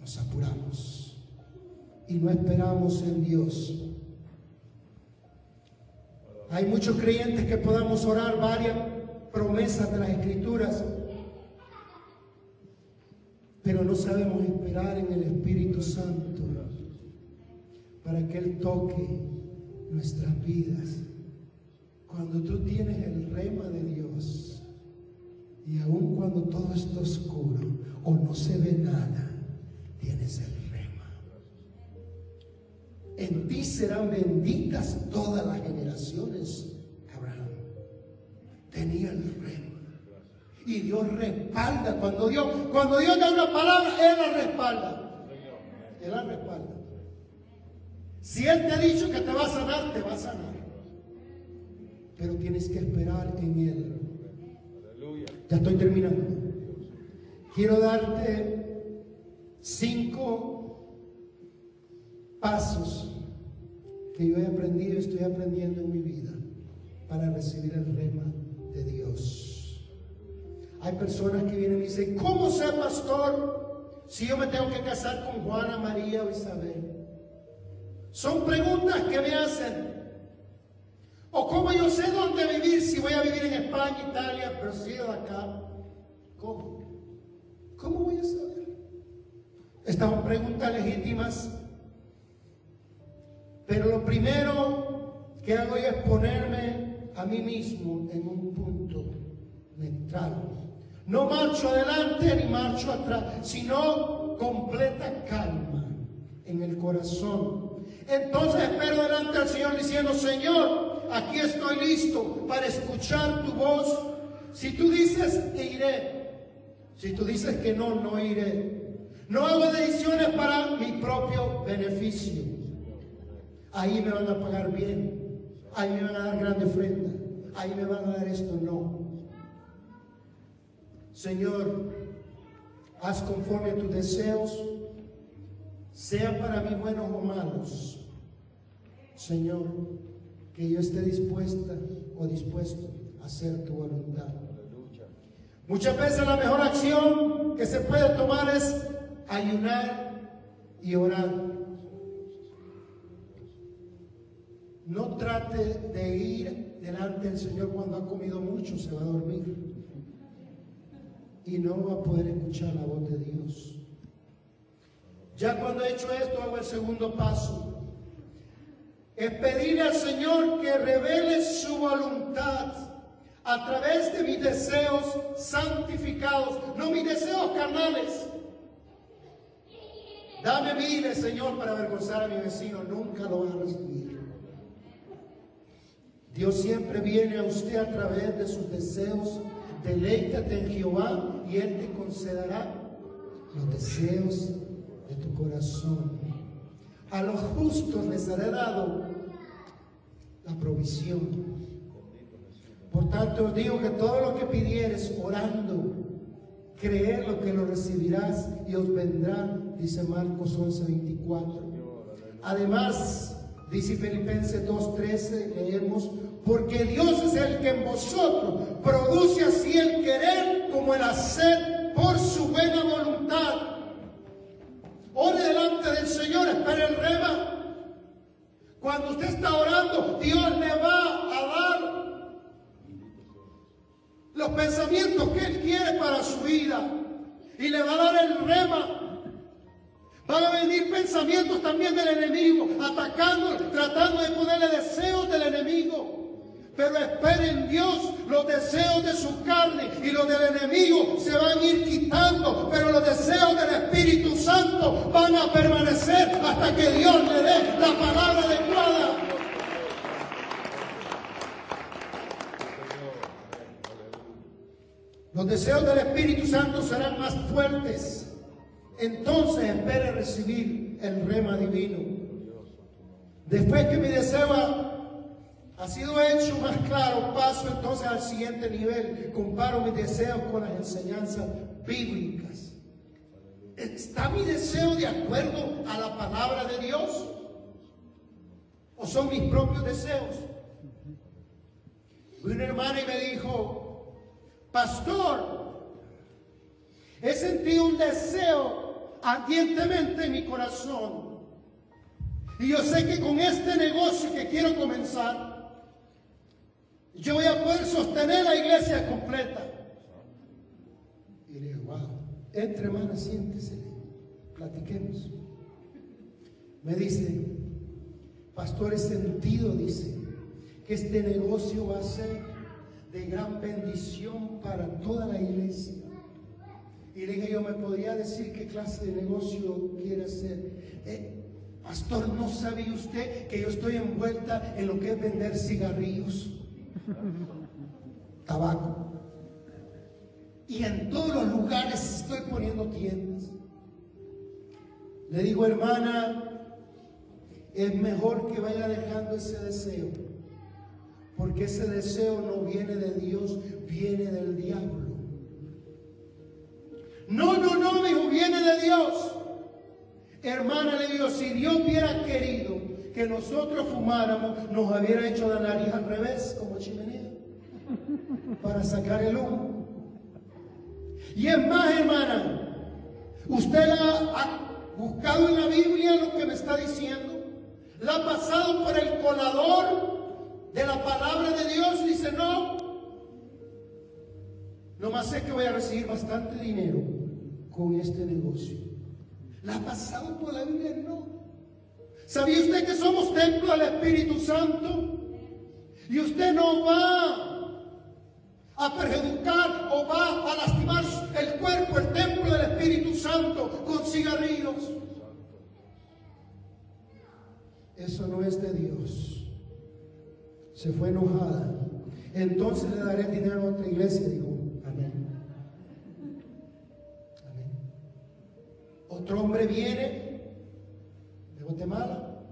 nos apuramos y no esperamos en Dios. Hay muchos creyentes que podamos orar varias promesas de las escrituras, pero no sabemos esperar en el Espíritu Santo para que Él toque nuestras vidas. Cuando tú tienes el rema de Dios y aun cuando todo está oscuro o no se ve nada, tienes el rema. En ti serán benditas todas las generaciones. Abraham tenía el rema. Y Dios respalda. Cuando Dios, cuando Dios da una palabra, Él la respalda. Él la respalda. Si Él te ha dicho que te va a sanar, te va a sanar. Pero tienes que esperar en Él. Ya estoy terminando. Quiero darte cinco pasos que yo he aprendido y estoy aprendiendo en mi vida para recibir el rema de Dios. Hay personas que vienen y dicen, ¿cómo ser pastor? si yo me tengo que casar con Juana, María o Isabel? Son preguntas que me hacen. ¿O cómo yo sé dónde vivir si voy a vivir en España, Italia, Brasil, acá? ¿Cómo? ¿Cómo voy a saber? Estas preguntas legítimas. Pero lo primero que hago es ponerme a mí mismo en un punto neutral. No marcho adelante ni marcho atrás, sino completa calma en el corazón. Entonces espero delante al Señor diciendo, Señor, aquí estoy listo para escuchar tu voz. Si tú dices que iré, si tú dices que no, no iré. No hago decisiones para mi propio beneficio. Ahí me van a pagar bien. Ahí me van a dar grande ofrenda. Ahí me van a dar esto. No. Señor, haz conforme a tus deseos, sean para mí buenos o malos. Señor, que yo esté dispuesta o dispuesto a hacer tu voluntad. Muchas veces la mejor acción que se puede tomar es ayunar y orar. No trate de ir delante del Señor cuando ha comido mucho, se va a dormir. Y no va a poder escuchar la voz de Dios. Ya cuando he hecho esto, hago el segundo paso. Es pedirle al Señor que revele su voluntad a través de mis deseos santificados, no mis deseos carnales. Dame miles, Señor, para avergonzar a mi vecino. Nunca lo va a recibir. Dios siempre viene a usted a través de sus deseos. Deleítate en Jehová y Él te concederá los deseos de tu corazón. A los justos les haré dado la provisión. Por tanto, os digo que todo lo que pidieres orando, creer lo que lo recibirás y os vendrá, dice Marcos 11, 24. Además, dice Filipenses 2.13, leemos, porque Dios es el que en vosotros produce así el querer como el hacer por su buena voluntad. Ore delante del Señor, espere el rema. Cuando usted está orando, Dios le va a dar los pensamientos que Él quiere para su vida. Y le va a dar el rema. Van a venir pensamientos también del enemigo, atacando, tratando de ponerle deseos del enemigo. Pero espere en Dios, los deseos de su carne y los del enemigo se van a ir quitando, pero los deseos del Espíritu Santo van a permanecer hasta que Dios le dé la palabra adecuada. Los deseos del Espíritu Santo serán más fuertes. Entonces espere recibir el rema divino. Después que mi deseo ha, sido hecho más claro, paso entonces al siguiente nivel. Comparo mis deseos con las enseñanzas bíblicas. ¿Está mi deseo de acuerdo a la palabra de Dios? ¿O son mis propios deseos? Una hermana y me dijo, pastor, he sentido un deseo ardientemente en mi corazón. Y yo sé que con este negocio que quiero comenzar, yo voy a poder sostener la iglesia completa. Y le digo, wow, entre hermana, siéntese, platiquemos. Me dice, pastor, he sentido, dice, que este negocio va a ser de gran bendición para toda la iglesia. Y le dije, yo me podría decir qué clase de negocio quiere hacer. Eh, pastor, ¿no sabe usted que yo estoy envuelta en lo que es vender cigarrillos? Tabaco. Y en todos los lugares estoy poniendo tiendas. Le digo, hermana, es mejor que vaya dejando ese deseo. Porque ese deseo no viene de Dios, viene del diablo. No, no, no, dijo, viene de Dios. Hermana, le digo, si Dios hubiera querido que nosotros fumáramos, nos hubiera hecho la nariz al revés, como chimenea, para sacar el humo. Y es más, hermana, ¿Usted la ha buscado en la Biblia lo que me está diciendo? ¿La ha pasado por el colador de la palabra de Dios? Dice, no. Nomás sé que voy a recibir bastante dinero con este negocio. ¿La ha pasado por la Biblia? No. ¿Sabía usted que somos templo del Espíritu Santo? Y usted no va a perjudicar o va a lastimar el cuerpo, el templo del Espíritu Santo con cigarrillos. Eso no es de Dios. Se fue enojada. Entonces le daré dinero a otra iglesia, dijo. Otro hombre viene de Guatemala.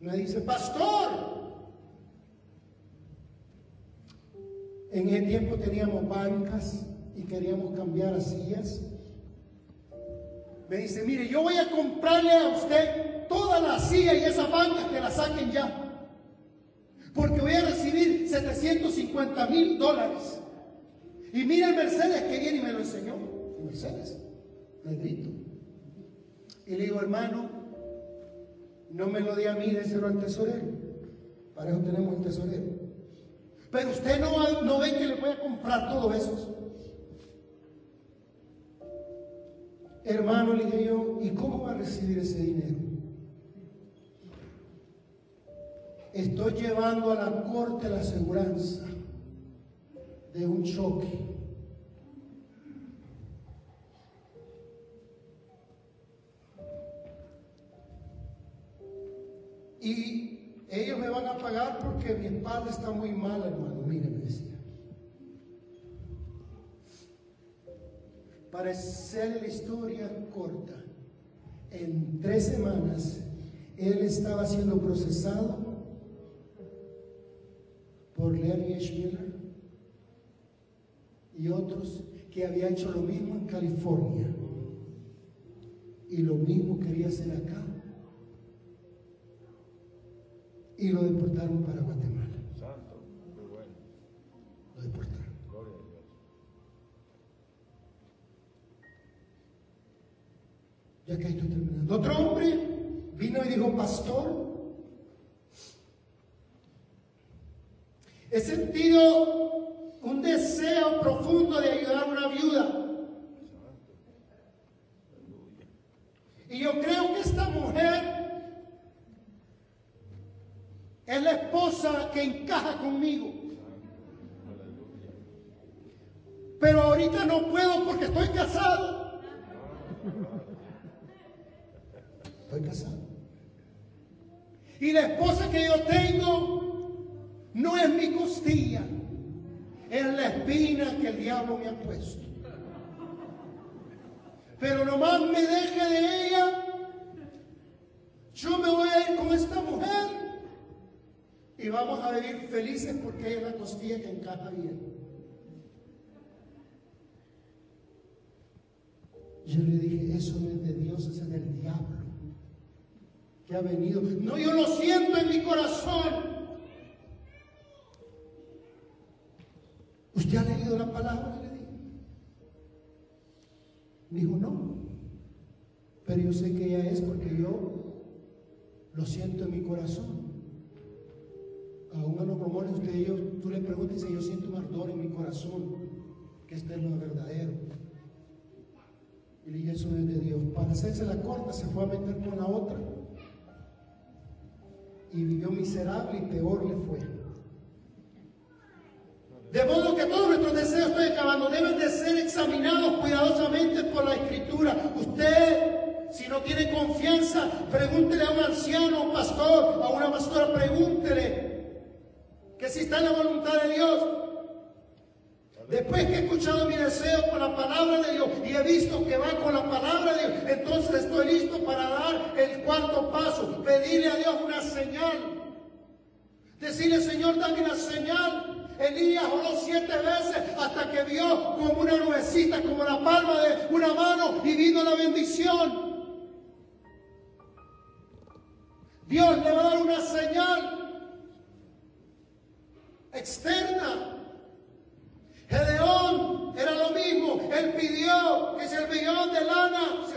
Me dice, pastor, En ese tiempo teníamos bancas y queríamos cambiar a sillas. Me dice, mire, yo voy a comprarle a usted toda la silla y esa banca que la saquen ya. Porque voy a recibir 750 mil dólares. Y mira el Mercedes que viene y me lo enseñó. Mercedes, negrito. Y le digo, hermano, no me lo di a mí, déselo al tesorero. Para eso tenemos el tesorero. Pero usted no, ve que le voy a comprar todo eso. Hermano, le dije yo, ¿y cómo va a recibir ese dinero? Estoy llevando a la corte la aseguranza de un choque. Y ellos me van a pagar porque mi espalda está muy mal, hermano. Mire, me decía. Para hacerle la historia corta, en tres semanas él estaba siendo procesado por Larry Schmiller y otros que habían hecho lo mismo en California y lo mismo quería hacer acá y lo deportaron para Guatemala. Santo, muy bueno. Lo deportaron. Gloria a Dios. Ya que estoy terminando. Otro hombre vino y dijo, pastor, he sentido un deseo profundo de ayudar a una viuda. Y yo creo que esta mujer es la esposa que encaja conmigo. Pero ahorita no puedo porque estoy casado. Estoy casado. Y la esposa que yo tengo no es mi costilla, es la espina que el diablo me ha puesto. Pero nomás me deje de ella, yo me voy a ir con esta mujer y vamos a vivir felices porque hay una costilla que encaja bien. Yo le dije, eso no es de Dios, es del diablo que ha venido. No, yo lo siento en mi corazón. ¿Usted ha leído la palabra? Le dije. Dijo, no. Pero yo sé que ella es porque yo lo siento en mi corazón a un hermano usted yo, tú le preguntas y yo siento un ardor en mi corazón, que este es lo verdadero. Y le dije, eso es de Dios. Para hacerse la corta, se fue a meter con la otra. Y vivió miserable y peor le fue. De modo que todos nuestros deseos, estoy acabando, deben de ser examinados cuidadosamente por la Escritura. Usted, si no tiene confianza, pregúntele a un anciano, un pastor, a una pastora, pregúntele que si está en la voluntad de Dios. Después que he escuchado mi deseo con la palabra de Dios y he visto que va con la palabra de Dios, entonces estoy listo para dar el cuarto paso, pedirle a Dios una señal. Decirle, Señor, dame una señal. Elías oró siete veces hasta que vio como una nubecita, como la palma de una mano y vino la bendición. Dios le va a dar una señal externa. Gedeón era lo mismo. Él pidió que si el millón de lana, ¿se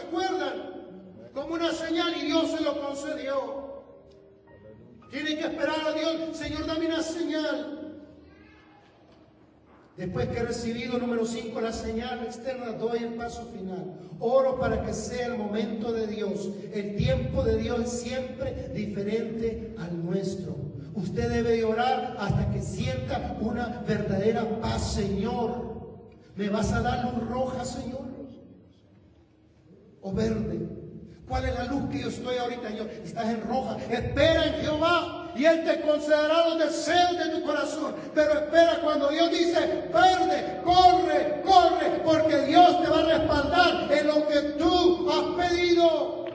señal y Dios se lo concedió. Tiene que esperar a Dios, Señor, dame una señal. Después que he recibido, número 5, la señal externa, doy el paso final. Oro para que sea el momento de Dios. El tiempo de Dios es siempre diferente al nuestro. Usted debe orar hasta que sienta una verdadera paz, Señor. ¿Me vas a dar luz roja, Señor? ¿O verde? ¿Cuál es la luz que yo estoy ahorita? Yo, estás en roja. Espera en Jehová y Él te concederá los deseos de tu corazón. Pero espera cuando Dios dice, verde, corre, corre, porque Dios te va a respaldar en lo que tú has pedido.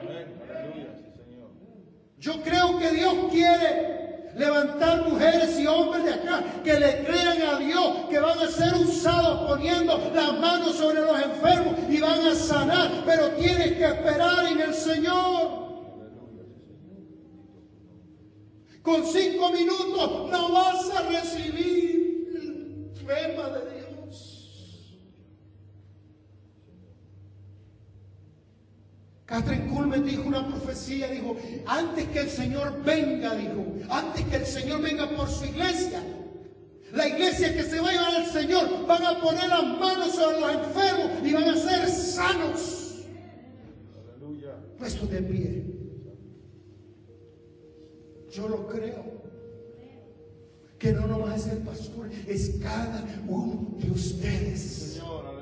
Yo creo que Dios quiere levantar mujeres y hombres de acá que le crean a Dios, que van a ser usados poniendo las manos sobre los enfermos y van a sanar, pero tienes que esperar en el Señor. Con cinco minutos no vas a recibir el rema de Dios. Catherine Kuhlman dijo una profecía, dijo, antes que el Señor venga, dijo, antes que el Señor venga por su iglesia, la iglesia que se va a llevar al Señor van a poner las manos sobre los enfermos y van a ser sanos. Aleluya. Puesto de pie. Yo lo creo. Que no nomás es el pastor, es cada uno de ustedes. Señor.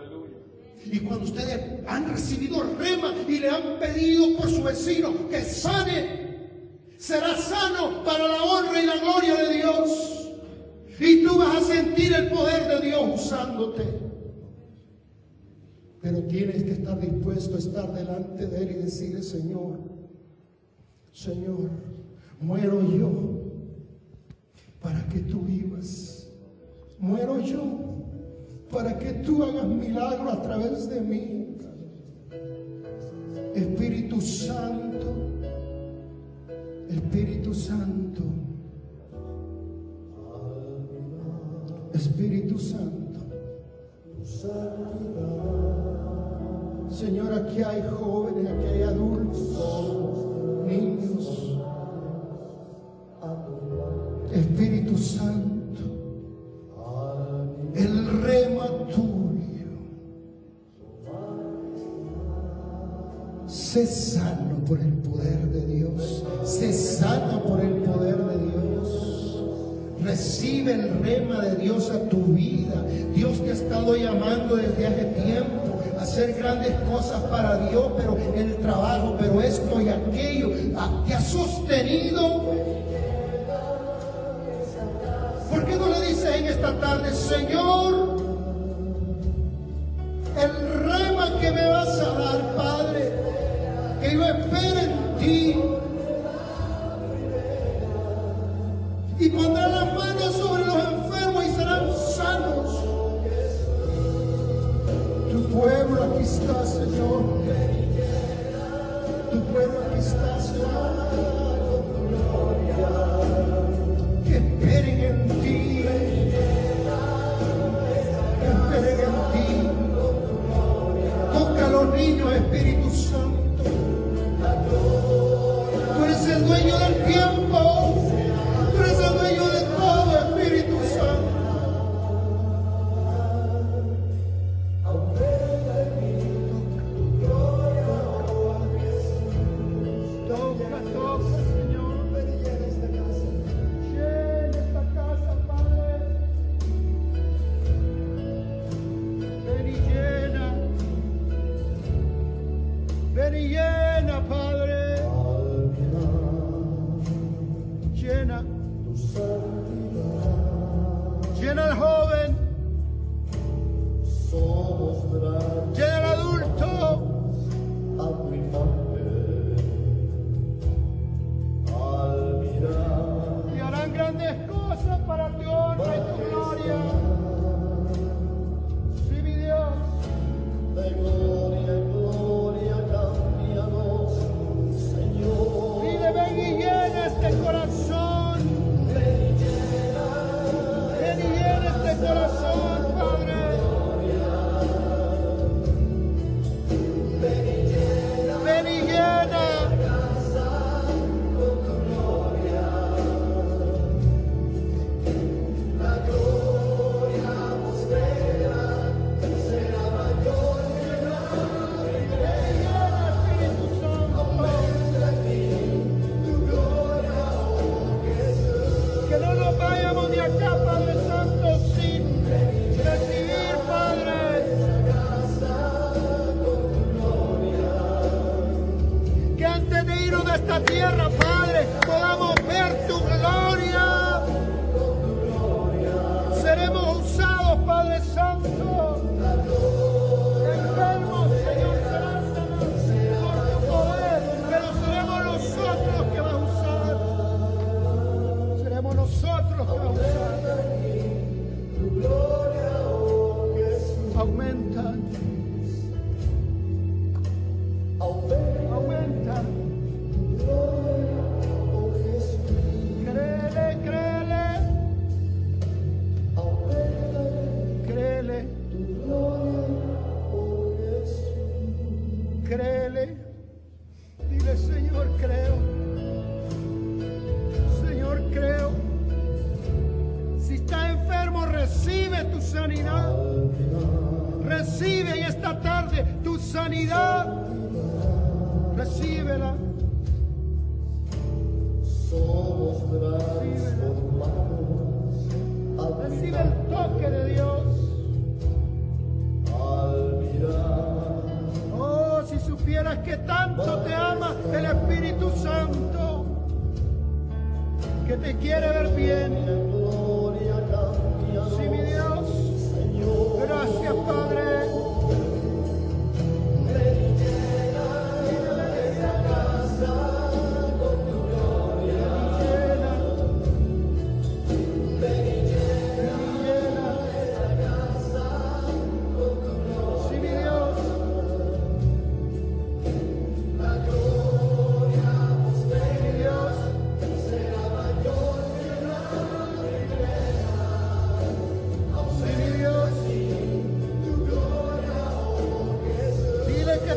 Y cuando ustedes han recibido rema y le han pedido por su vecino que sane, será sano para la honra y la gloria de Dios. Y tú vas a sentir el poder de Dios usándote. Pero tienes que estar dispuesto a estar delante de Él y decirle, Señor, Señor, Muero yo para que tú vivas. Muero yo para que tú hagas milagro a través de mí. Espíritu Santo, Espíritu Santo, Espíritu Santo. Señor, aquí hay jóvenes, aquí hay adultos, niños. Espíritu Santo, Sé sano por el poder de Dios. Sé sano por el poder de Dios. Recibe el rema de Dios a tu vida. Dios te ha estado llamando desde hace tiempo hacer grandes cosas para Dios, pero el trabajo, pero esto y aquello, te ha sostenido en esta tarde, Señor, que yo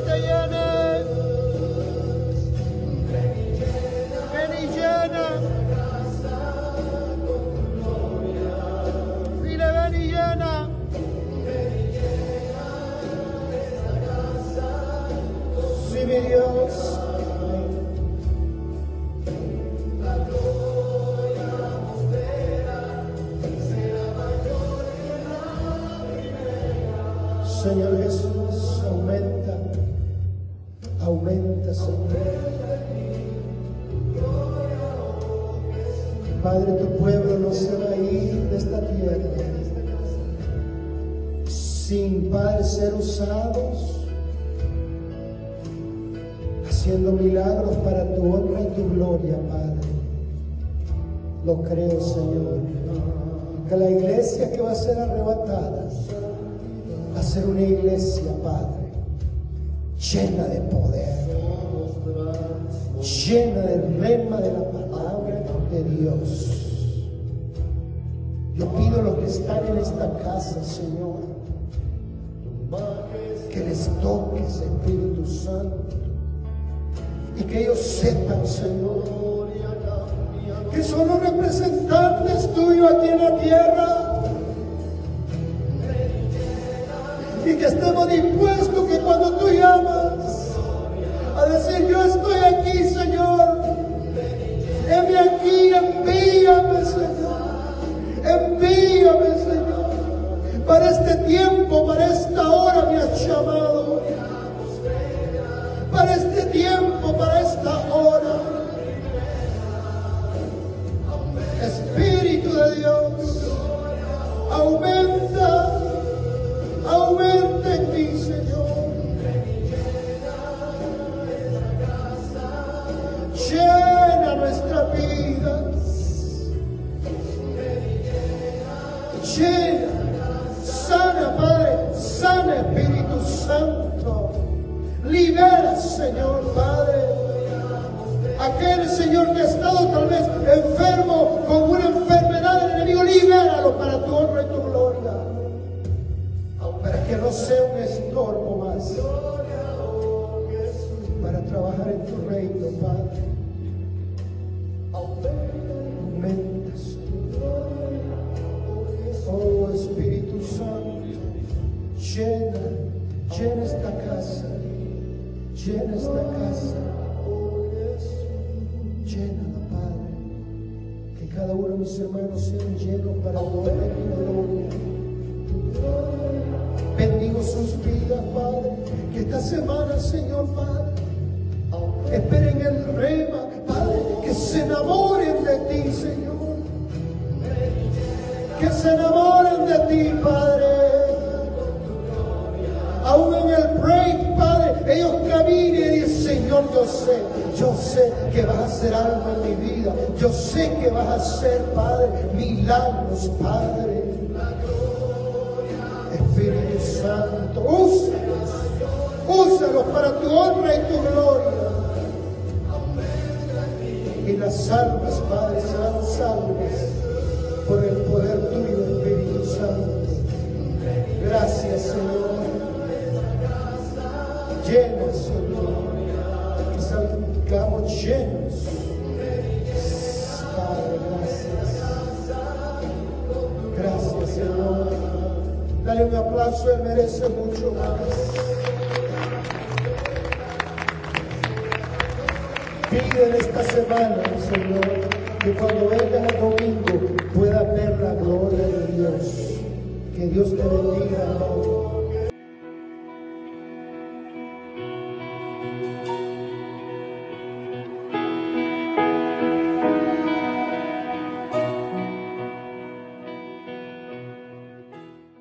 Dile que haciendo milagros para tu honra y tu gloria, Padre. Lo creo, Señor. Que la iglesia que va a ser arrebatada va a ser una iglesia, Padre, llena de poder, llena de rema de la palabra de Dios. Yo pido a los que están en esta casa, Señor, Espíritu Santo, y que ellos sepan, Señor, que son los representantes tuyos aquí en la tierra. Y que estemos dispuestos que cuando tú llamas a decir yo estoy aquí, Señor, heme aquí, envíame, Señor, envíame, Señor, para este tiempo, para esta hora Espíritu Santo. Libera, Señor, Padre aquel Señor que ha estado tal vez enfermo con una enfermedad del enemigo, libéralo para tu honra y tu gloria. Para que no sea un estorbo más. Hacer, Padre, milagros, Padre.